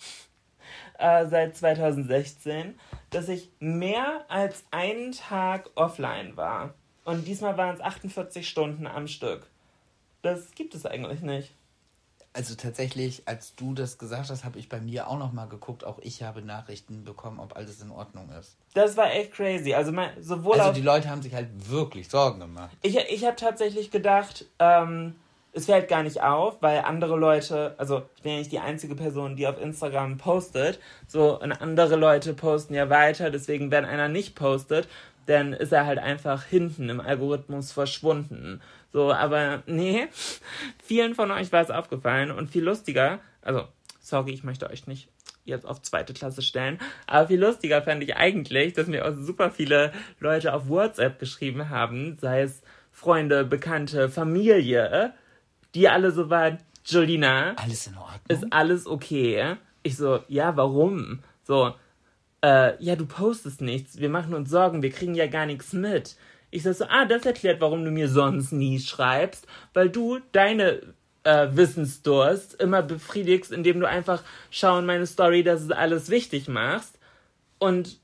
Äh, seit 2016, dass ich mehr als einen Tag offline war. Und diesmal waren es 48 Stunden am Stück. Das gibt es eigentlich nicht. Also tatsächlich, als du das gesagt hast, habe ich bei mir auch noch mal geguckt. Auch ich habe Nachrichten bekommen, ob alles in Ordnung ist. Das war echt crazy. Also mein, sowohl Also die Leute haben sich halt wirklich Sorgen gemacht. ich, ich habe tatsächlich gedacht, ähm, es fällt gar nicht auf, weil andere Leute, also ich bin ja nicht die einzige Person, die auf Instagram postet, so und andere Leute posten ja weiter, deswegen wenn einer nicht postet, dann ist er halt einfach hinten im Algorithmus verschwunden. So, aber nee, [LAUGHS] vielen von euch war es aufgefallen und viel lustiger, also sorry, ich möchte euch nicht jetzt auf zweite Klasse stellen. Aber viel lustiger fand ich eigentlich, dass mir auch super viele Leute auf WhatsApp geschrieben haben, sei es Freunde, Bekannte, Familie, die alle so waren, Jolina, Alles in Ordnung? ist alles okay? Ich so, ja, warum? So, äh, ja, du postest nichts, wir machen uns Sorgen, wir kriegen ja gar nichts mit. Ich sag so, ah, das erklärt, warum du mir sonst nie schreibst, weil du deine äh, Wissensdurst immer befriedigst, indem du einfach schauen meine Story, dass es alles wichtig machst. Und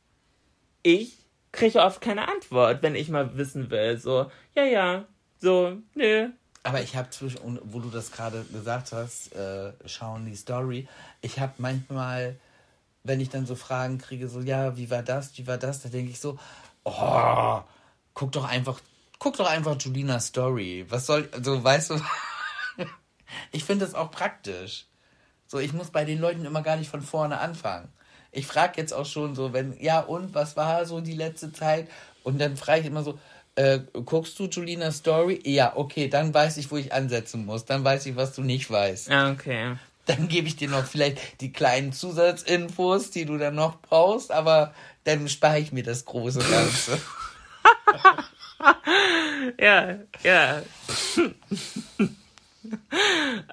ich kriege oft keine Antwort, wenn ich mal wissen will. So, ja, ja, so, nö. Aber ich habe zwischen, und wo du das gerade gesagt hast, äh, schauen die Story, ich habe manchmal, wenn ich dann so Fragen kriege, so, ja, wie war das, wie war das, da denke ich so, oh, guck doch einfach, guck doch einfach Julinas Story. Was soll, also, weißt du, [LAUGHS] ich finde das auch praktisch. So, ich muss bei den Leuten immer gar nicht von vorne anfangen. Ich frage jetzt auch schon so, wenn, ja, und was war so die letzte Zeit? Und dann frage ich immer so, äh, guckst du Julinas Story? Ja, okay, dann weiß ich, wo ich ansetzen muss. Dann weiß ich, was du nicht weißt. Ah, okay. Dann gebe ich dir noch vielleicht die kleinen Zusatzinfos, die du dann noch brauchst, aber dann spare ich mir das große Ganze. [LAUGHS] Ja, ja. [LAUGHS]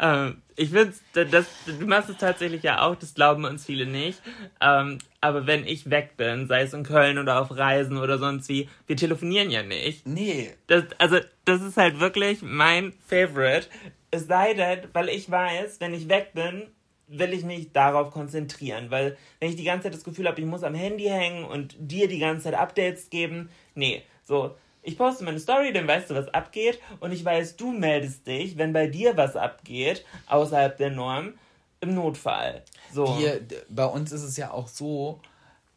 ähm, ich finde, das, du machst es tatsächlich ja auch, das glauben uns viele nicht. Ähm, aber wenn ich weg bin, sei es in Köln oder auf Reisen oder sonst wie, wir telefonieren ja nicht. Nee, Das, also, das ist halt wirklich mein Favorite. Es sei denn, weil ich weiß, wenn ich weg bin, will ich mich darauf konzentrieren. Weil, wenn ich die ganze Zeit das Gefühl habe, ich muss am Handy hängen und dir die ganze Zeit Updates geben, nee, so. Ich poste meine Story, dann weißt du, was abgeht. Und ich weiß, du meldest dich, wenn bei dir was abgeht, außerhalb der Norm, im Notfall. So. wir, bei uns ist es ja auch so,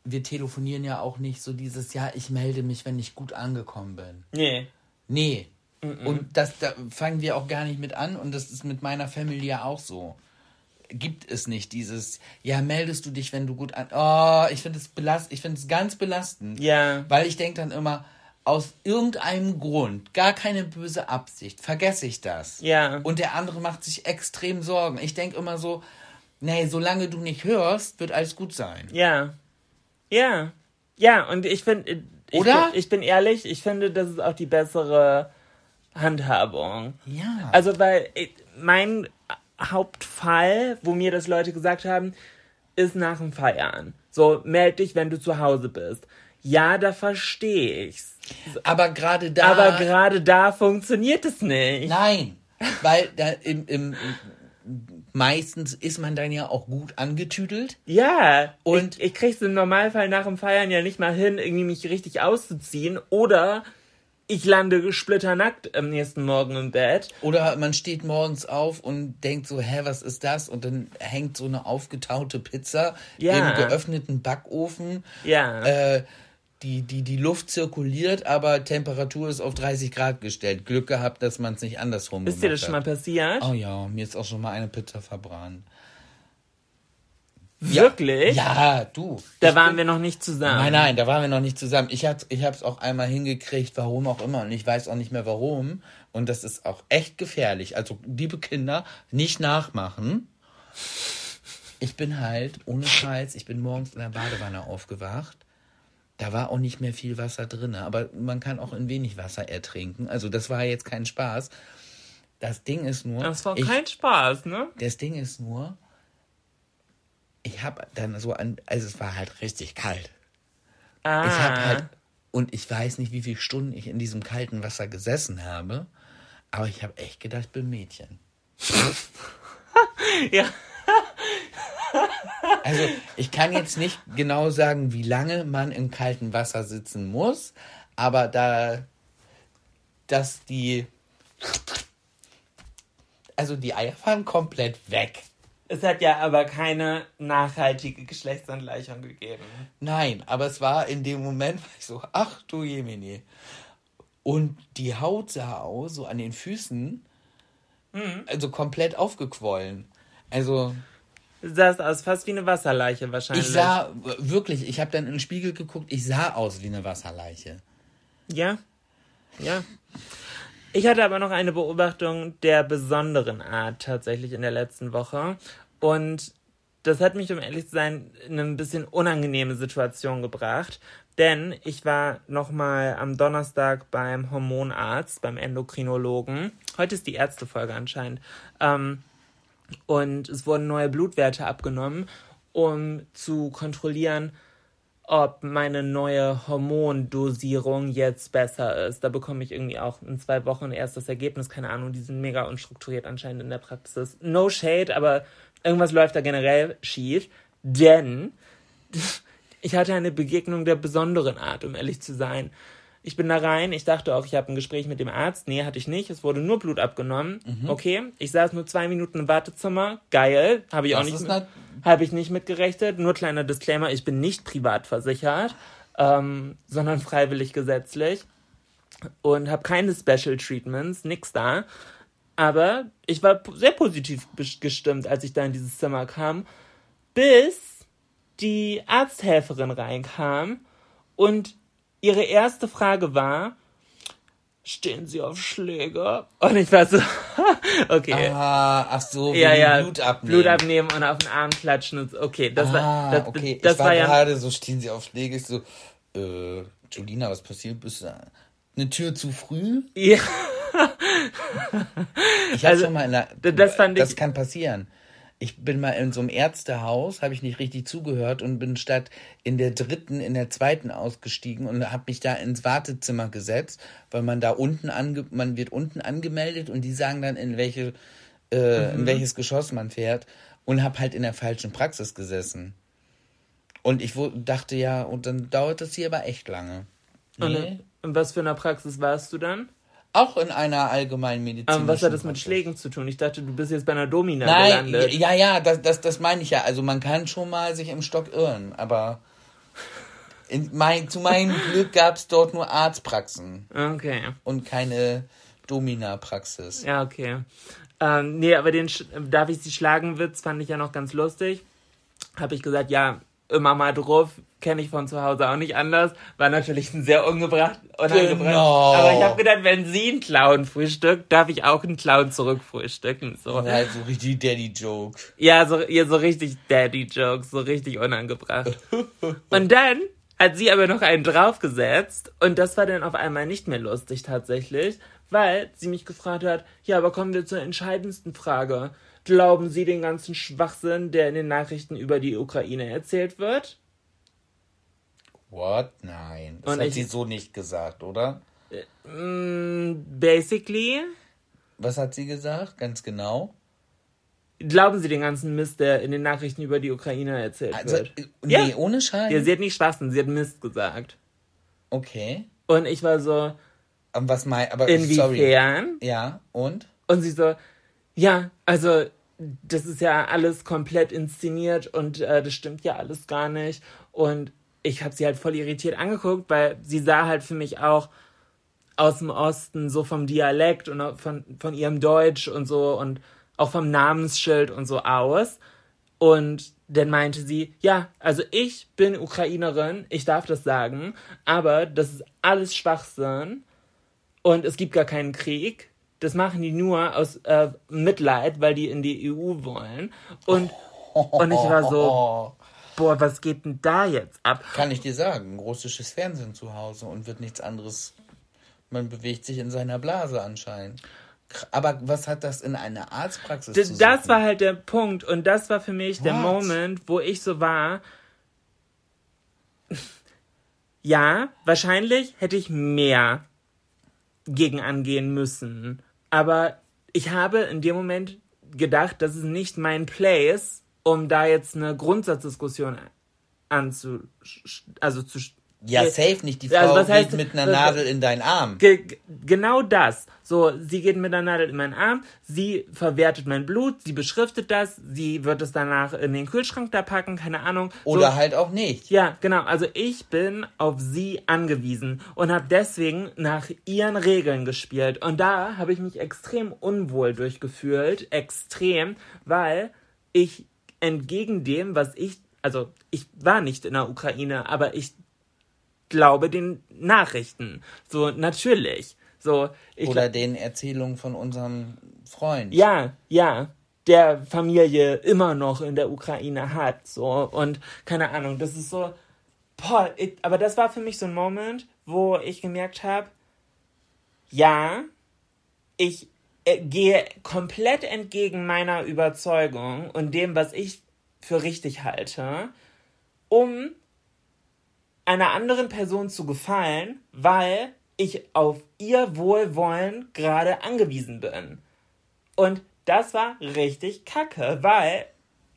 wir telefonieren ja auch nicht so dieses, ja, ich melde mich, wenn ich gut angekommen bin. Nee. Nee. Und das da fangen wir auch gar nicht mit an und das ist mit meiner Familie ja auch so. Gibt es nicht dieses, ja, meldest du dich, wenn du gut an. Oh, ich finde es belast, ich finde es ganz belastend. Ja. Weil ich denke dann immer, aus irgendeinem Grund, gar keine böse Absicht, vergesse ich das. Ja. Und der andere macht sich extrem Sorgen. Ich denke immer so, nee, solange du nicht hörst, wird alles gut sein. Ja. Ja. Ja, und ich finde. Ich Oder? Bin, ich bin ehrlich, ich finde, das ist auch die bessere Handhabung. Ja. Also, weil äh, mein Hauptfall, wo mir das Leute gesagt haben, ist nach dem Feiern. So, meld dich, wenn du zu Hause bist. Ja, da verstehe ich's. Aber gerade da. Aber gerade da funktioniert es nicht. Nein, weil da im, im, meistens ist man dann ja auch gut angetüdelt. Ja, Und- und ich, ich krieg's im Normalfall nach dem Feiern ja nicht mal hin, irgendwie mich richtig auszuziehen. Oder ich lande splitternackt am nächsten Morgen im Bett. Oder man steht morgens auf und denkt so, hä, was ist das? Und dann hängt so eine aufgetaute Pizza Ja. im geöffneten Backofen. Ja. Äh, die, die, die Luft zirkuliert, aber Temperatur ist auf 30 Grad gestellt. Glück gehabt, dass man es nicht andersrum Ist dir gemacht das schon mal hat. passiert? Oh ja, mir ist auch schon mal eine Pizza verbrannt. Wirklich? Ja, du. Da waren bin- wir noch nicht zusammen. Nein, nein, da waren wir noch nicht zusammen. Ich, hat, ich habe es auch einmal hingekriegt, warum auch immer. Und ich weiß auch nicht mehr warum. Und das ist auch echt gefährlich. Also, liebe Kinder, nicht nachmachen. Ich bin halt, ohne Scheiß, ich bin morgens in der Badewanne aufgewacht. Da war auch nicht mehr viel Wasser drin. Aber man kann auch in wenig Wasser ertrinken. Also, das war jetzt kein Spaß. Das Ding ist nur. Das war ich, kein Spaß, ne? das Ding ist nur, ich habe dann so an, also es war halt richtig kalt. Ah. Ich habe halt, und ich weiß nicht, wie viele Stunden ich in diesem kalten Wasser gesessen habe, aber ich habe echt gedacht, ich bin Mädchen. [LAUGHS] Ja. Also ich kann jetzt nicht genau sagen, wie lange man im kalten Wasser sitzen muss, aber da, dass die, also die Eier waren komplett weg. Es hat ja aber keine nachhaltige Geschlechtsangleichung gegeben. Nein, aber es war in dem Moment, war ich so, ach du Jemini. Und die Haut sah aus, so an den Füßen, also komplett aufgequollen. Also sahst aus fast wie eine Wasserleiche wahrscheinlich. ich sah wirklich, ich habe dann in den Spiegel geguckt, ich sah aus wie eine Wasserleiche. Ja. Ja. Ich hatte aber noch eine Beobachtung der besonderen Art tatsächlich in der letzten Woche. Und das hat mich, um ehrlich zu sein, in eine ein bisschen unangenehme Situation gebracht. Denn ich war nochmal am Donnerstag beim Hormonarzt, beim Endokrinologen. Heute ist die Ärztefolge anscheinend. Ähm, und es wurden neue Blutwerte abgenommen, um zu kontrollieren, ob meine neue Hormondosierung jetzt besser ist. Da bekomme ich irgendwie auch in zwei Wochen erst das Ergebnis. Keine Ahnung, die sind mega unstrukturiert anscheinend in der Praxis. No shade, aber irgendwas läuft da generell schief. Denn [LAUGHS] ich hatte eine Begegnung der besonderen Art, um ehrlich zu sein. Ich bin da rein, ich dachte auch, ich habe ein Gespräch mit dem Arzt. Nee, hatte ich nicht. Es wurde nur Blut abgenommen. Mhm. Okay, ich saß nur zwei Minuten im Wartezimmer. Geil, habe ich auch Das nicht mit, nat- habe ich nicht mitgerechnet. Nur kleiner Disclaimer, ich bin nicht privat versichert, ähm, sondern freiwillig gesetzlich und habe keine Special Treatments, nix da. Aber ich war sehr positiv gestimmt, als ich da in dieses Zimmer kam, bis die Arzthelferin reinkam und ihre erste Frage war, stehen Sie auf Schläger? Und ich war so, [LAUGHS] okay. Ah, ach so, ja, ja, Blut abnehmen. Blut abnehmen und auf den Arm klatschen. Und so. okay, das ah, war, das, okay. das ich war, war ja, gerade so, stehen sie auf Schläge, ich so, äh, Julina, was passiert? Bist du eine Tür zu früh? ja, Ich habe Also, schon mal in der, das fand ich- Das kann passieren. Ich bin mal in so einem Ärztehaus, habe ich nicht richtig zugehört und bin statt in der dritten, in der zweiten ausgestiegen und habe mich da ins Wartezimmer gesetzt, weil man da unten ange man wird unten angemeldet und die sagen dann in welche äh, Mhm. in welches Geschoss man fährt und habe halt in der falschen Praxis gesessen. Und ich dachte ja, und dann dauert das hier aber echt lange. und Nee. in was für einer Praxis warst du dann? Auch in einer allgemeinen Medizin. Ähm, was hat das mit Schlägen zu tun? Ich dachte, du bist jetzt bei einer Domina Nein, gelandet. ja, ja, das, das, das meine ich ja. Also man kann schon mal sich im Stock irren, aber in mein, zu meinem [LAUGHS] Glück gab es dort nur Arztpraxen Okay. und keine Domina-Praxis. Ja, okay. Ähm, nee, aber den Sch darf ich sie schlagen Witz fand ich ja noch ganz lustig. Habe ich gesagt, ja, immer mal drauf, kenne ich von zu Hause auch nicht anders. War natürlich ein sehr ungebracht, unangebracht. Genau. Aber ich habe gedacht, wenn sie einen Clown frühstückt, darf ich auch einen Clown zurückfrühstücken. So. Und halt so richtig Daddy-Joke. Ja, so, ja, so richtig Daddy-Jokes, so richtig unangebracht. [LAUGHS] Und dann hat sie aber noch einen draufgesetzt und das war dann auf einmal nicht mehr lustig tatsächlich, weil sie mich gefragt hat, ja, aber kommen wir zur entscheidendsten Frage. Glauben Sie den ganzen Schwachsinn, der in den Nachrichten über die Ukraine erzählt wird? What? Nein. Das Und hat ich- sie so nicht gesagt, oder? Mm, basically, Was hat sie gesagt? Ganz genau. glauben Sie den ganzen Mist, der in den Nachrichten über die Ukraine erzählt Also, wird? äh, nee, ohne Scheiß. Ja, sie hat nicht Schwachsinn, sie hat Mist gesagt. Okay. Und ich war so, Aber was mein, aber sorry. inwiefern? Ja, und? Und sie so, ja, also das ist ja alles komplett inszeniert und äh, das stimmt ja alles gar nicht. Und ich habe sie halt voll irritiert angeguckt, weil sie sah halt für mich auch aus dem Osten, so vom Dialekt und von, von ihrem Deutsch und so und auch vom Namensschild und so aus. Und dann meinte sie, ja, also ich bin Ukrainerin, ich darf das sagen, aber das ist alles Schwachsinn und es gibt gar keinen Krieg. Das machen die nur aus äh, Mitleid, weil die in die EU wollen. Und, und ich war so, boah, was geht denn da jetzt ab? kann ich dir sagen, russisches Fernsehen zu Hause und wird nichts anderes. Man bewegt sich in seiner Blase anscheinend. Aber was hat das in einer Arztpraxis D zu das suchen? war halt der Punkt und das war für mich der What? Moment, wo ich so war. [LAUGHS] Ja, wahrscheinlich hätte ich mehr gegen angehen müssen. Aber ich habe in dem Moment gedacht, das ist nicht mein Place, um da jetzt eine Grundsatzdiskussion anzu, also zu, Ja, safe nicht. Die Frau Also, was geht heißt- mit einer Nadel in deinen Arm. Ge ge- genau das. So, sie geht mit der Nadel in meinen Arm, sie verwertet mein Blut, sie beschriftet das, sie wird es danach in den Kühlschrank da packen, keine Ahnung. Oder so, halt auch nicht. Ja, genau. Also ich bin auf sie angewiesen und habe deswegen nach ihren Regeln gespielt. Und da habe ich mich extrem unwohl durchgefühlt. Extrem, weil ich entgegen dem, was ich, also ich war nicht in der Ukraine, aber ich glaube den Nachrichten. So, natürlich. So, ich Oder den Erzählungen von unserem Freund. ja, ja, der Familie immer noch in der Ukraine hat, so und keine Ahnung, das ist so, boah, ich, aber das war für mich so ein Moment, wo ich gemerkt habe, ja, ich äh, gehe komplett entgegen meiner Überzeugung und dem, was ich für richtig halte, um einer anderen Person zu gefallen, weil ich auf ihr Wohlwollen gerade angewiesen bin. Und das war richtig kacke, weil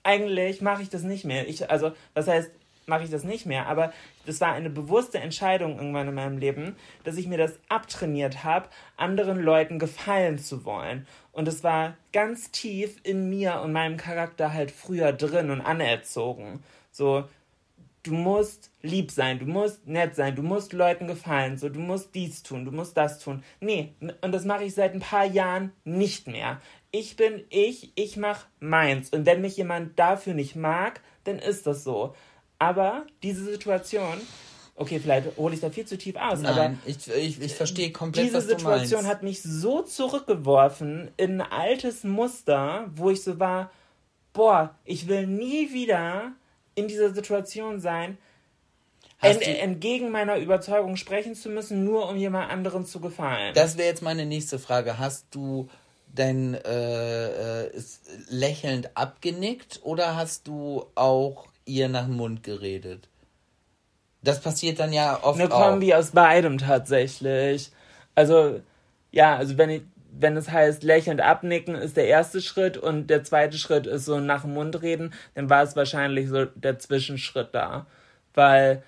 eigentlich mache ich das nicht mehr. Ich, also, was heißt, mache ich das nicht mehr? Aber das war eine bewusste Entscheidung irgendwann in meinem Leben, dass ich mir das abtrainiert habe, anderen Leuten gefallen zu wollen. Und es war ganz tief in mir und meinem Charakter halt früher drin und anerzogen. So, du musst lieb sein, du musst nett sein, du musst Leuten gefallen, so du musst dies tun, du musst das tun. Nee, und das mache ich seit ein paar Jahren nicht mehr. Ich bin ich, ich mache meins und wenn mich jemand dafür nicht mag, dann ist das so. Aber diese Situation, okay, vielleicht hole ich da viel zu tief aus, aber Nein, ich, ich, ich verstehe komplett, diese was du Situation meinst. hat mich so zurückgeworfen in ein altes Muster, wo ich so war, boah, ich will nie wieder in dieser Situation sein, ent entgegen meiner Überzeugung sprechen zu müssen, nur um jemand anderen zu gefallen. Das wäre jetzt meine nächste Frage. Hast du dein äh, äh, lächelnd abgenickt oder hast du auch ihr nach dem Mund geredet? Das passiert dann ja oft Eine auch. Kombi aus beidem tatsächlich. Also, ja, also wenn ich, wenn es heißt lächelnd abnicken, ist der erste Schritt und der zweite Schritt ist so nach dem Mund reden, dann war es wahrscheinlich so der Zwischenschritt da. Weil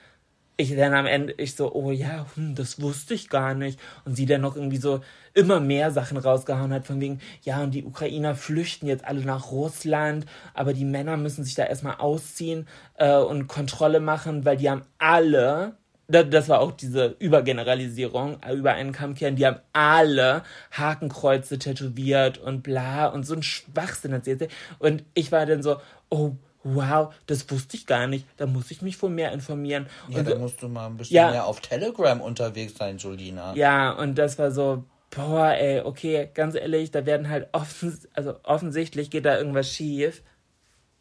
ich dann am Ende, ich so, oh ja, hm, das wusste ich gar nicht. Und sie dann noch irgendwie so immer mehr Sachen rausgehauen hat, von wegen, ja, und die Ukrainer flüchten jetzt alle nach Russland, aber die Männer müssen sich da erstmal ausziehen äh, und Kontrolle machen, weil die haben alle, das war auch diese Übergeneralisierung, äh, über einen Kamm kehren, die haben alle Hakenkreuze tätowiert und bla und so ein Schwachsinn erzählt. sie. Und ich war dann so, oh, wow, das wusste ich gar nicht, da muss ich mich wohl mehr informieren. ja, und da musst du mal ein bisschen Ja. mehr auf Telegram unterwegs sein, Jolina. ja, und das war so, boah, ey, okay, ganz ehrlich, da werden halt offen, also offensichtlich geht da irgendwas schief.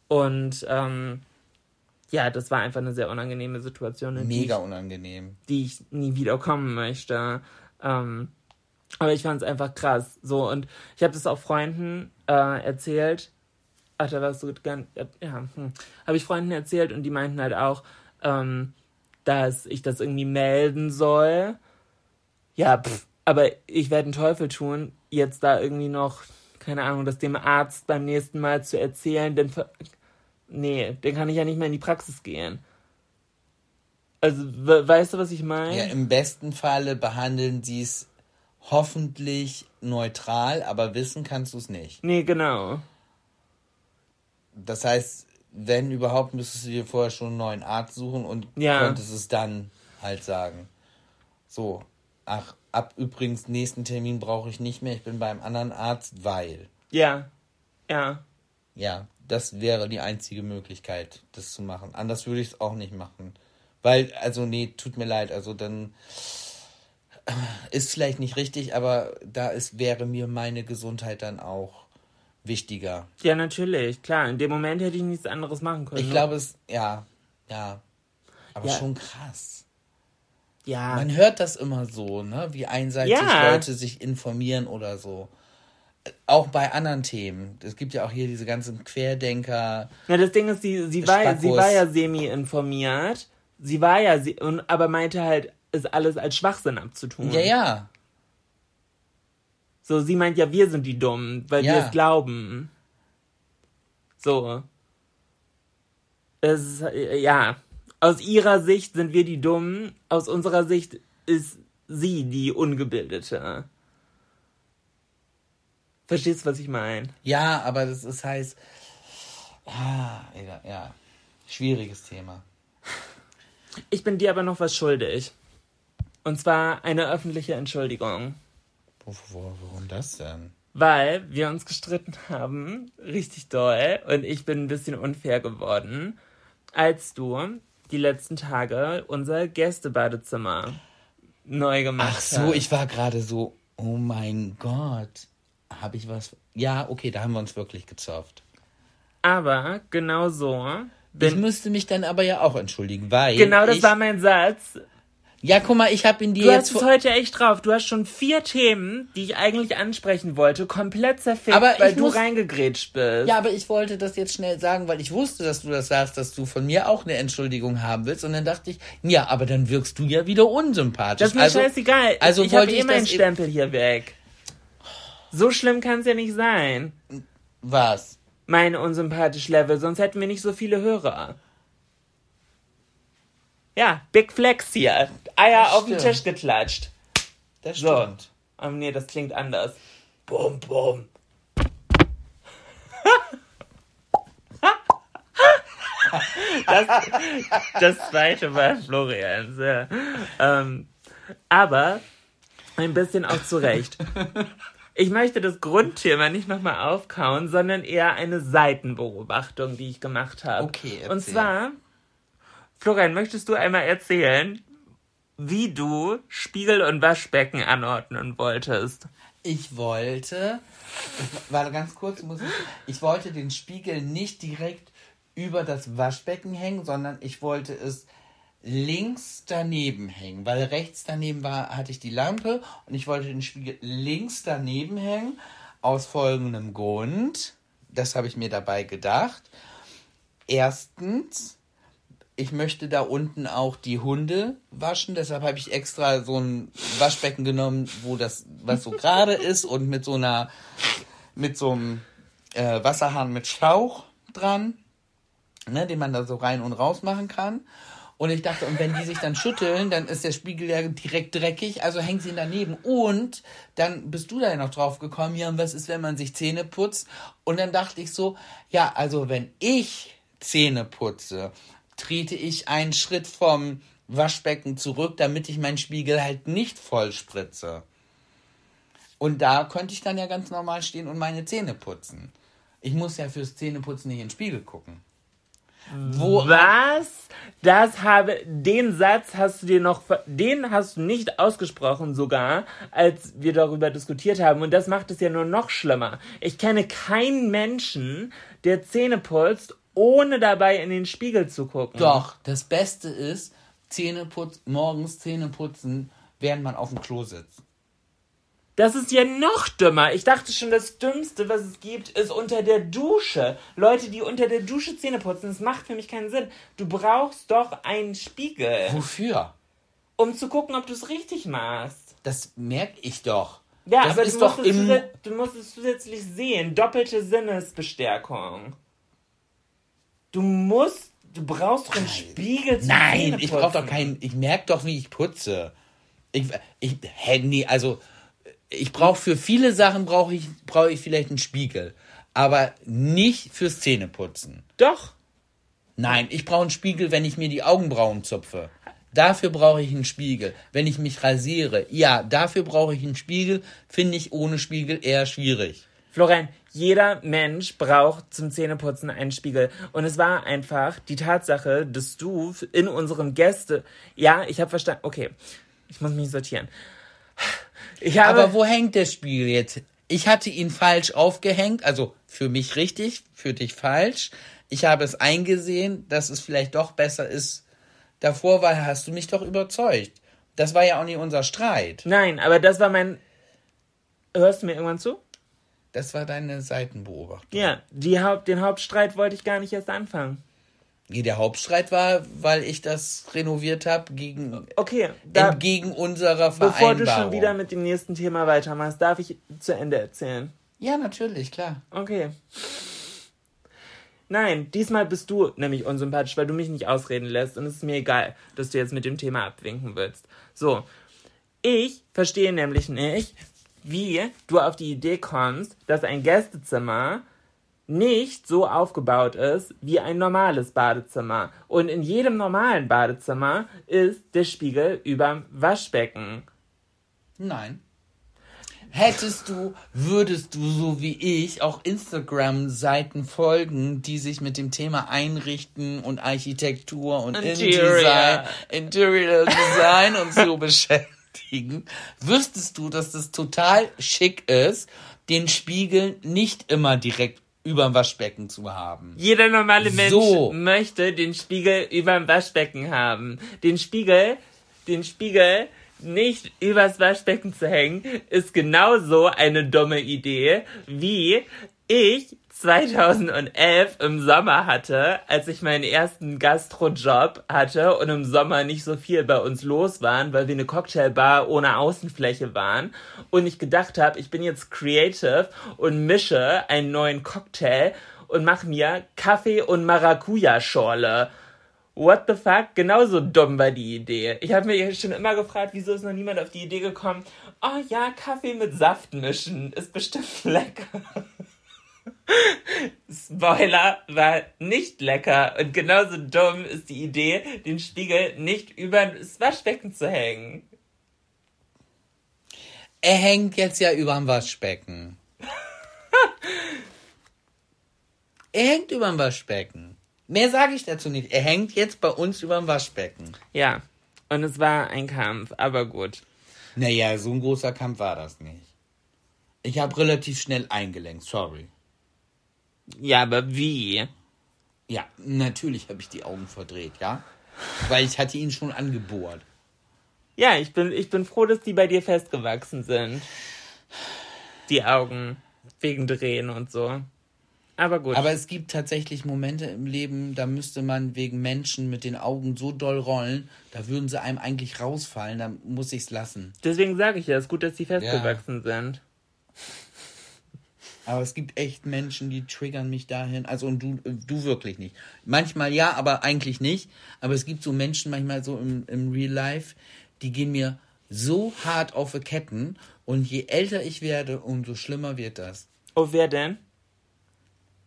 Und ähm, ja, das war einfach eine sehr unangenehme Situation, in die Mega ich, unangenehm. die ich nie wiederkommen möchte. Ähm, aber ich fand es einfach krass. So, und ich habe das auch Freunden äh, erzählt. Ach, da warst du gern, ja, hm. habe ich Freunden erzählt und die meinten halt auch, ähm, dass ich das irgendwie melden soll. Ja, pff, aber ich werde einen Teufel tun, jetzt da irgendwie noch, keine Ahnung, das dem Arzt beim nächsten Mal zu erzählen, denn nee, dann kann ich ja nicht mehr in die Praxis gehen. Also, we weißt du, was ich meine? Ja, im besten Falle behandeln sie es hoffentlich neutral, aber wissen kannst du es nicht. nee, genau. Das heißt, wenn überhaupt, müsstest du dir vorher schon einen neuen Arzt suchen und Ja. könntest es dann halt sagen. So, ach, ab übrigens, nächsten Termin brauche ich nicht mehr, ich bin beim anderen Arzt, weil. Ja, ja. Ja, das wäre die einzige Möglichkeit, das zu machen. Anders würde ich es auch nicht machen. Weil, also, nee, tut mir leid, also dann äh, ist vielleicht nicht richtig, aber da ist, wäre mir meine Gesundheit dann auch wichtiger. Ja, natürlich, klar. In dem Moment hätte ich nichts anderes machen können. Ich glaube, es, ja, ja, aber Ja. schon krass. ja. Man hört das immer so, ne, wie einseitig Ja. Leute sich informieren oder so. Auch bei anderen Themen. Es gibt ja auch hier diese ganzen Querdenker. Ja, das Ding ist, sie, sie, war, ja- sie war ja semi-informiert. Sie war ja, sie, und, aber meinte halt, es alles als Schwachsinn abzutun. Ja, ja. So, sie meint ja, wir sind die Dummen, weil wir Ja. es glauben. So. Es, ist, äh, ja. Aus ihrer Sicht sind wir die Dummen, aus unserer Sicht ist sie die Ungebildete. Verstehst du, was ich meine? Ja, aber das ist heißt. Ah, ja, ja. Schwieriges Thema. Ich bin dir aber noch was schuldig. Und zwar eine öffentliche Entschuldigung. Wo, wo, warum das denn? Weil wir uns gestritten haben, richtig doll, und ich bin ein bisschen unfair geworden, als du die letzten Tage unser Gästebadezimmer neu gemacht Ach so, hast. ich war gerade so, oh mein Gott. Habe ich was. Ja, okay, da haben wir uns wirklich gezofft. Aber genau so. Ich Bin, müsste mich dann aber ja auch entschuldigen, weil. genau das ich, war mein Satz. Ja, guck mal, ich habe in dir Du jetzt. hast es heute echt drauf. Du hast schon vier Themen, die ich eigentlich ansprechen wollte, komplett zerfickt, Aber weil ich du muss- reingegrätscht bist. Ja, aber ich wollte das jetzt schnell sagen, weil ich wusste, dass du das sagst, dass du von mir auch eine Entschuldigung haben willst. Und dann dachte ich, ja, aber dann wirkst du ja wieder unsympathisch. Das ist mir also, scheißegal. also ich habe wollte eh ich meinen Stempel hier weg. So schlimm kann es ja nicht sein. Was? Mein unsympathisch Level, sonst hätten wir nicht so viele Hörer. Ja, Big Flex hier. Eier auf den. Tisch geklatscht. Das So. stimmt. Oh nee, das klingt anders. Bum, bum. Das, das zweite war Florians, ja. Ähm, aber ein bisschen auch zurecht. Ich möchte das Grundthema nicht nochmal aufkauen, sondern eher eine Seitenbeobachtung, die ich gemacht habe. Okay, Und erzähl. zwar, Florian, möchtest du einmal erzählen, wie du Spiegel und Waschbecken anordnen wolltest? Ich wollte, warte ganz kurz, muss ich, ich wollte den Spiegel nicht direkt über das Waschbecken hängen, sondern ich wollte es links daneben hängen, weil rechts daneben war, hatte ich die Lampe und ich wollte den Spiegel links daneben hängen, aus folgendem Grund, das habe ich mir dabei gedacht. Erstens, ich möchte da unten auch die Hunde waschen, deshalb habe ich extra so ein Waschbecken genommen, wo das, was so gerade [LAUGHS] ist und mit so einer, mit so einem äh, Wasserhahn mit Schlauch dran, ne, den man da so rein und raus machen kann. Und ich dachte, und wenn die sich dann schütteln, dann ist der Spiegel ja direkt dreckig, also hängt sie ihn daneben. Und dann bist du da ja noch drauf gekommen, ja, und was ist, wenn man sich Zähne putzt? Und dann dachte ich so, ja, also wenn ich Zähne putze, trete ich einen Schritt vom Waschbecken zurück, damit ich meinen Spiegel halt nicht voll spritze. Und da könnte ich dann ja ganz normal stehen und meine Zähne putzen. Ich muss ja fürs Zähneputzen nicht in den Spiegel gucken. Wo, Was? Das habe, den Satz hast du dir noch, den hast du nicht ausgesprochen sogar, als wir darüber diskutiert haben. Und das macht es ja nur noch schlimmer. Ich kenne keinen Menschen, der Zähne putzt, ohne dabei in den Spiegel zu gucken. Doch, das Beste ist, Zähneputz, morgens Zähne putzen, während man auf dem Klo sitzt. Das ist ja noch dümmer. Ich dachte schon, das Dümmste, was es gibt, ist unter der Dusche. Leute, die unter der Dusche Zähne putzen, das macht für mich keinen Sinn. Du brauchst doch einen Spiegel, Wofür? um zu gucken, ob du es richtig machst. Das merke ich doch. Ja, Das aber ist du, doch musst es im- du musst es zusätzlich sehen. Doppelte Sinnesbestärkung. Du musst, du brauchst doch einen Spiegel zum Nein, ich brauche doch keinen. Ich merke doch, wie ich putze. Ich, ich Handy, also ich brauche für viele Sachen brauche ich brauche ich vielleicht einen Spiegel, aber nicht fürs Zähneputzen. Doch. Nein, ich brauche einen Spiegel, wenn ich mir die Augenbrauen zupfe. Dafür brauche ich einen Spiegel. Wenn ich mich rasiere, ja, dafür brauche ich einen Spiegel. Finde ich ohne Spiegel eher schwierig. Florian, jeder Mensch braucht zum Zähneputzen einen Spiegel. Und es war einfach die Tatsache, dass du in unserem Gäste. Ja, ich habe verstanden. Okay, ich muss mich sortieren. Aber wo hängt der Spiegel jetzt? Ich hatte ihn falsch aufgehängt, also für mich richtig, für dich falsch. Ich habe es eingesehen, dass es vielleicht doch besser ist. Davor war, hast du mich doch überzeugt. Das war ja auch nicht unser Streit. Nein, aber das war mein. Hörst du mir irgendwann zu? Das war deine Seitenbeobachtung. Ja, Haupt, den Hauptstreit wollte ich gar nicht erst anfangen. Der Hauptstreit war, weil ich das renoviert habe gegen Okay, da, entgegen unserer Vereinbarung. bevor du schon wieder mit dem nächsten Thema weitermachst, darf ich zu Ende erzählen. Ja, natürlich, klar. Okay. Nein, diesmal bist du nämlich unsympathisch, weil du mich nicht ausreden lässt und es ist mir egal, dass du jetzt mit dem Thema abwinken willst. So, ich verstehe nämlich nicht, wie du auf die Idee kommst, dass ein Gästezimmer nicht so aufgebaut ist wie ein normales Badezimmer. Und in jedem normalen Badezimmer ist der Spiegel überm Waschbecken. Nein. Hättest du, würdest du so wie ich auch Instagram-Seiten folgen, die sich mit dem Thema Einrichten und Architektur und Interior. Interior Design und so [LAUGHS] beschäftigen, wüsstest du, dass es total schick ist, den Spiegel nicht immer direkt überm Waschbecken zu haben. Jeder normale Mensch So. möchte den Spiegel überm Waschbecken haben. Den Spiegel, den Spiegel nicht übers Waschbecken zu hängen, ist genauso eine dumme Idee, wie ich 2011 im Sommer hatte, als ich meinen ersten Gastrojob hatte und im Sommer nicht so viel bei uns los waren, weil wir eine Cocktailbar ohne Außenfläche waren und ich gedacht habe, ich bin jetzt creative und mische einen neuen Cocktail und mache mir Kaffee und Maracuja-Schorle. What the fuck? Genauso dumm war die Idee. Ich habe mir schon immer gefragt, wieso ist noch niemand auf die Idee gekommen, oh ja, Kaffee mit Saft mischen, ist bestimmt [LAUGHS] lecker. Spoiler war nicht lecker und genauso dumm ist die Idee, den Spiegel nicht über das Waschbecken zu hängen. Er hängt jetzt ja überm Waschbecken. [LAUGHS] er hängt überm Waschbecken. Mehr sage ich dazu nicht. Er hängt jetzt bei uns überm Waschbecken. Ja, und es war ein Kampf, aber gut. Naja, so ein großer Kampf war das nicht. Ich habe relativ schnell eingelenkt, sorry. Ja, aber wie? Ja, natürlich habe ich die Augen verdreht, ja? Weil ich hatte ihn schon angebohrt. Ja, ich bin, ich bin froh, dass die bei dir festgewachsen sind. Die Augen. Wegen Drehen und so. Aber gut. Aber es gibt tatsächlich Momente im Leben, da müsste man wegen Menschen mit den Augen so doll rollen, da würden sie einem eigentlich rausfallen, da muss ich's lassen. Deswegen sage ich ja, es ist gut, dass die festgewachsen sind. Aber es gibt echt Menschen, die triggern mich dahin. Also und du, du wirklich nicht. Manchmal ja, aber eigentlich nicht. Aber es gibt so Menschen manchmal so im, im Real Life, die gehen mir so hart auf die Ketten. Und je älter ich werde, umso schlimmer wird das. Oh, wer denn?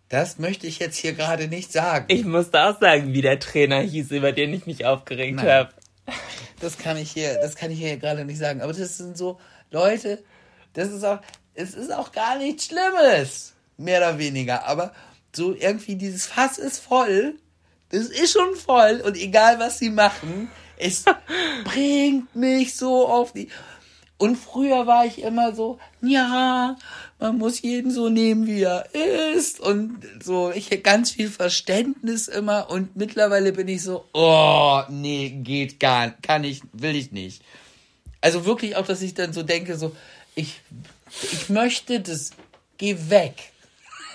Das möchte ich jetzt hier gerade nicht sagen. Ich musste auch sagen, wie der Trainer hieß, über den ich mich aufgeregt habe. Das kann ich hier, das kann ich hier gerade nicht sagen. Aber das sind so Leute, das ist auch, es ist auch gar nichts Schlimmes. Mehr oder weniger. Aber so irgendwie dieses Fass ist voll. Das ist schon voll. Und egal was sie machen, es [LAUGHS] bringt mich so auf die. Und früher war ich immer so, ja, man muss jeden so nehmen, wie er ist. Und so, ich hätte ganz viel Verständnis immer. Und mittlerweile bin ich so, oh, nee, geht gar, kann ich, will ich nicht. Also wirklich auch, dass ich dann so denke, so, ich, ich möchte das, geh weg.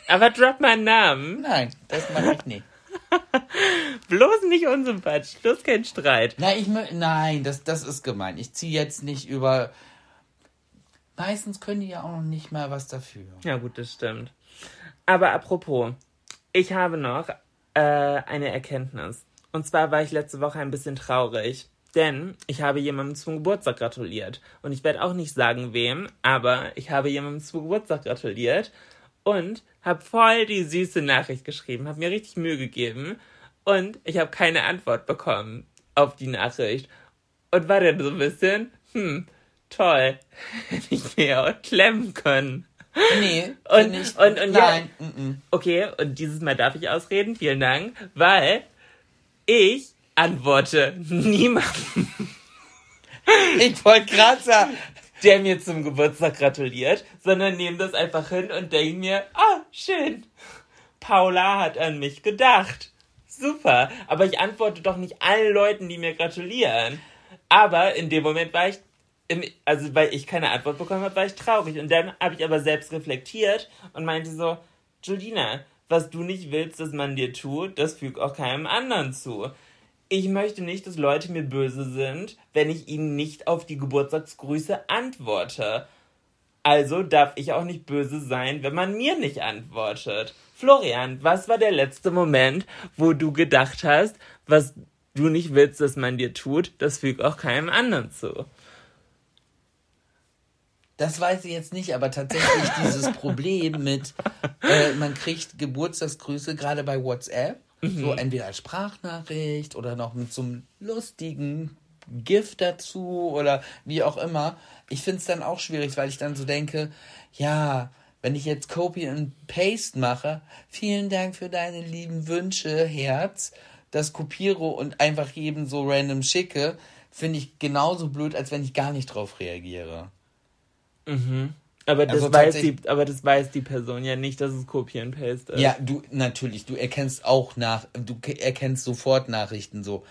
Aber drop meinen Namen. Nein, das mache ich nicht. [LAUGHS] Bloß nicht unsympathisch. Bloß kein Streit. Nein, ich nein, das, das ist gemein. Ich ziehe jetzt nicht über. meistens können die ja auch noch nicht mal was dafür. Ja, gut, das stimmt. Aber apropos, ich habe noch äh, eine Erkenntnis. Und zwar war ich letzte Woche ein bisschen traurig. Denn ich habe jemandem zum Geburtstag gratuliert. Und ich werde auch nicht sagen, wem, aber ich habe jemandem zum Geburtstag gratuliert und habe voll die süße Nachricht geschrieben, habe mir richtig Mühe gegeben und ich habe keine Antwort bekommen auf die Nachricht. Und war dann so ein bisschen, hm, toll, [LAUGHS] hätte ich mir auch klemmen können. Nee, [LAUGHS] Und, nicht. und, und Nein. ja, okay, und dieses Mal darf ich ausreden, vielen Dank, weil ich antworte niemandem, Ich wollte gerade sagen. der mir zum Geburtstag gratuliert, sondern nehme das einfach hin und denke mir, ah, schön, Paula hat an mich gedacht. Super, aber ich antworte doch nicht allen Leuten, die mir gratulieren. Aber in dem Moment war ich, im, also weil ich keine Antwort bekommen habe, war ich traurig. Und dann habe ich aber selbst reflektiert und meinte so, Judina, was du nicht willst, dass man dir tut, das fügt auch keinem anderen zu. Ich möchte nicht, dass Leute mir böse sind, wenn ich ihnen nicht auf die Geburtstagsgrüße antworte. Also darf ich auch nicht böse sein, wenn man mir nicht antwortet. Florian, was war der letzte Moment, wo du gedacht hast, was du nicht willst, dass man dir tut, das fügt auch keinem anderen zu? Das weiß ich jetzt nicht, aber tatsächlich [LAUGHS] dieses Problem mit, äh, man kriegt Geburtstagsgrüße gerade bei WhatsApp, so entweder als Sprachnachricht oder noch mit so einem lustigen Gift dazu oder wie auch immer. Ich finde es dann auch schwierig, weil ich dann so denke, ja, wenn ich jetzt Copy and Paste mache, vielen Dank für deine lieben Wünsche, Herz, das kopiere und einfach jedem so random schicke, finde ich genauso blöd, als wenn ich gar nicht drauf reagiere. Aber das, Also weiß die, aber das weiß die Person ja nicht, dass es Copy and Paste ist. Ja, du, natürlich, du erkennst auch nach, du ke- erkennst sofort Nachrichten so,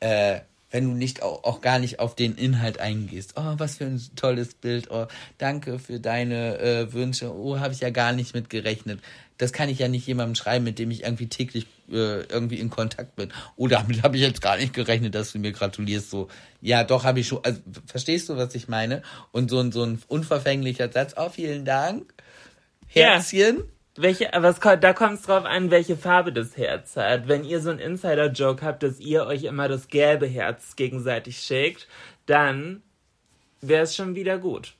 äh, wenn du nicht auch, auch gar nicht auf den Inhalt eingehst. Oh, was für ein tolles Bild. Oh, danke für deine äh, Wünsche. Oh, habe ich ja gar nicht mit gerechnet. Das kann ich ja nicht jemandem schreiben, mit dem ich irgendwie täglich äh, irgendwie in Kontakt bin. Oh, damit habe ich jetzt gar nicht gerechnet, dass du mir gratulierst. So, ja, doch habe ich schon. Also, verstehst du, was ich meine? Und so ein so ein unverfänglicher Satz. Oh, vielen Dank. Ja. Welche, aber es, da kommt es drauf an, welche Farbe das Herz hat. Wenn ihr so einen Insider-Joke habt, dass ihr euch immer das gelbe Herz gegenseitig schickt, dann wäre es schon wieder gut.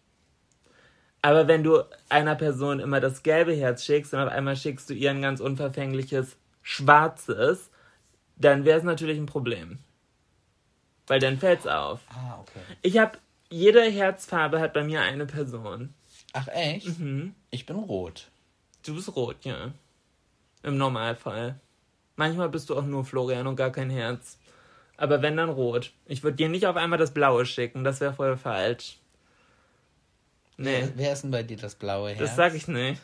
Aber wenn du einer Person immer das gelbe Herz schickst und auf einmal schickst du ihr ein ganz unverfängliches schwarzes, dann wäre es natürlich ein Problem. Weil dann fällt's auf. Ah, okay. Ich habe, jede Herzfarbe hat bei mir eine Person. Ach echt? Ich bin rot. Du bist rot, ja. Im Normalfall. Manchmal bist du auch nur Florian und gar kein Herz. Aber wenn, dann rot. Ich würde dir nicht auf einmal das Blaue schicken, das wäre voll falsch. Nee, Wer ist denn bei dir das blaue Herz? das sag ich nicht.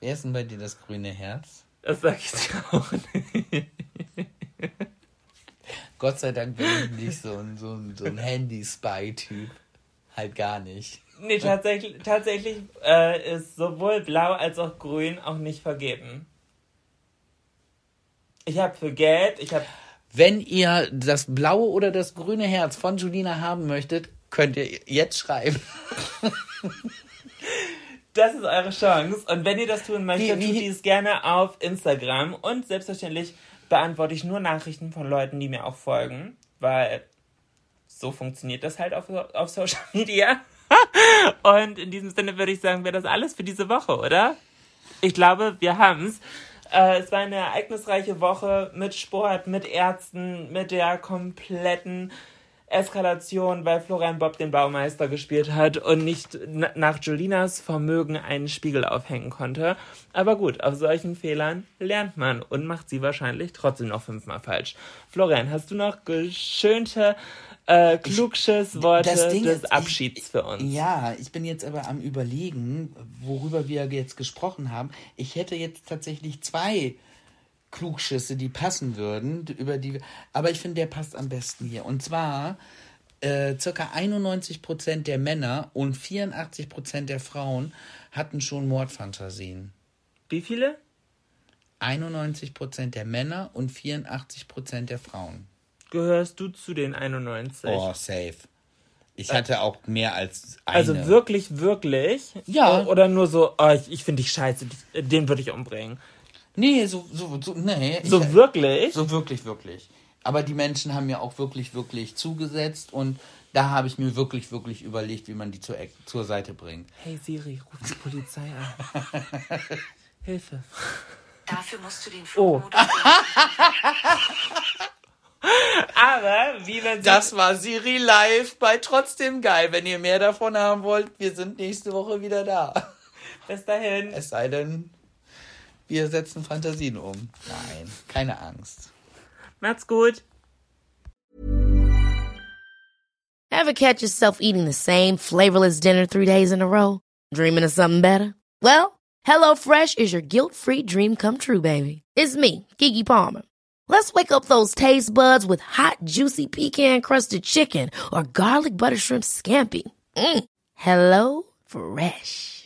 Wer ist denn bei dir das grüne Herz? Das sag ich dir auch nicht. Gott sei Dank bin ich nicht so ein, so ein, so ein Handy-Spy-Typ. Halt gar nicht. Nee, tatsächlich, tatsächlich äh, ist sowohl Blau als auch Grün auch nicht vergeben. Ich habe für Gelb, ich habe Wenn ihr das blaue oder das grüne Herz von Julina haben möchtet, könnt ihr jetzt schreiben. Das ist eure Chance. Und wenn ihr das tun möchtet, Wie- wie- tut dies gerne auf Instagram. Und selbstverständlich beantworte ich nur Nachrichten von Leuten, die mir auch folgen. Weil so funktioniert das halt auf, auf Social Media. [LAUGHS] Und in diesem Sinne würde ich sagen, wäre das alles für diese Woche, oder? Ich glaube, wir haben's. Äh, es war eine ereignisreiche Woche mit Sport, mit Ärzten, mit der kompletten Eskalation, weil Florian Bob den Baumeister gespielt hat und nicht na- nach Jolinas Vermögen einen Spiegel aufhängen konnte. Aber gut, auf solchen Fehlern lernt man und macht sie wahrscheinlich trotzdem noch fünfmal falsch. Florian, hast du noch geschönte äh, Klugschiss-Worte Das Ding des ist, Abschieds ich, für uns? Ja, ich bin jetzt aber am überlegen, worüber wir jetzt gesprochen haben. Ich hätte jetzt tatsächlich zwei Klugschüsse, die passen würden, über die aber ich finde, der passt am besten hier. Und zwar äh, circa 91% der Männer und 84% der Frauen hatten schon Mordfantasien. Wie viele? 91% der Männer und 84% der Frauen. Gehörst du zu den 91? Oh, safe. Ich hatte auch mehr als eine. Also wirklich, wirklich? Ja. Oder nur so, oh, ich, ich finde dich scheiße, den würde ich umbringen. Nee, so, so, so, nee. So ich, wirklich? So wirklich, wirklich. Aber die Menschen haben mir auch wirklich, wirklich zugesetzt und da habe ich mir wirklich, wirklich überlegt, wie man die zur, zur Seite bringt. Hey Siri, ruf die Polizei an. [LAUGHS] Hilfe. Dafür musst du den Oh. Flugmodus [LAUGHS] Aber wie man Das war Siri live bei Trotzdem Geil. Wenn ihr mehr davon haben wollt, wir sind nächste Woche wieder da. bis dahin. Es sei denn, wir setzen Fantasien um. Nein, keine Angst. Macht's gut. Ever catch yourself eating the same flavorless dinner three days in a row? Dreaming of something better? Well, HelloFresh is your guilt-free dream come true, baby. It's me, Kiki Palmer. Let's wake up those taste buds with hot, juicy pecan-crusted chicken or garlic butter shrimp scampi. Mm. Hello Fresh.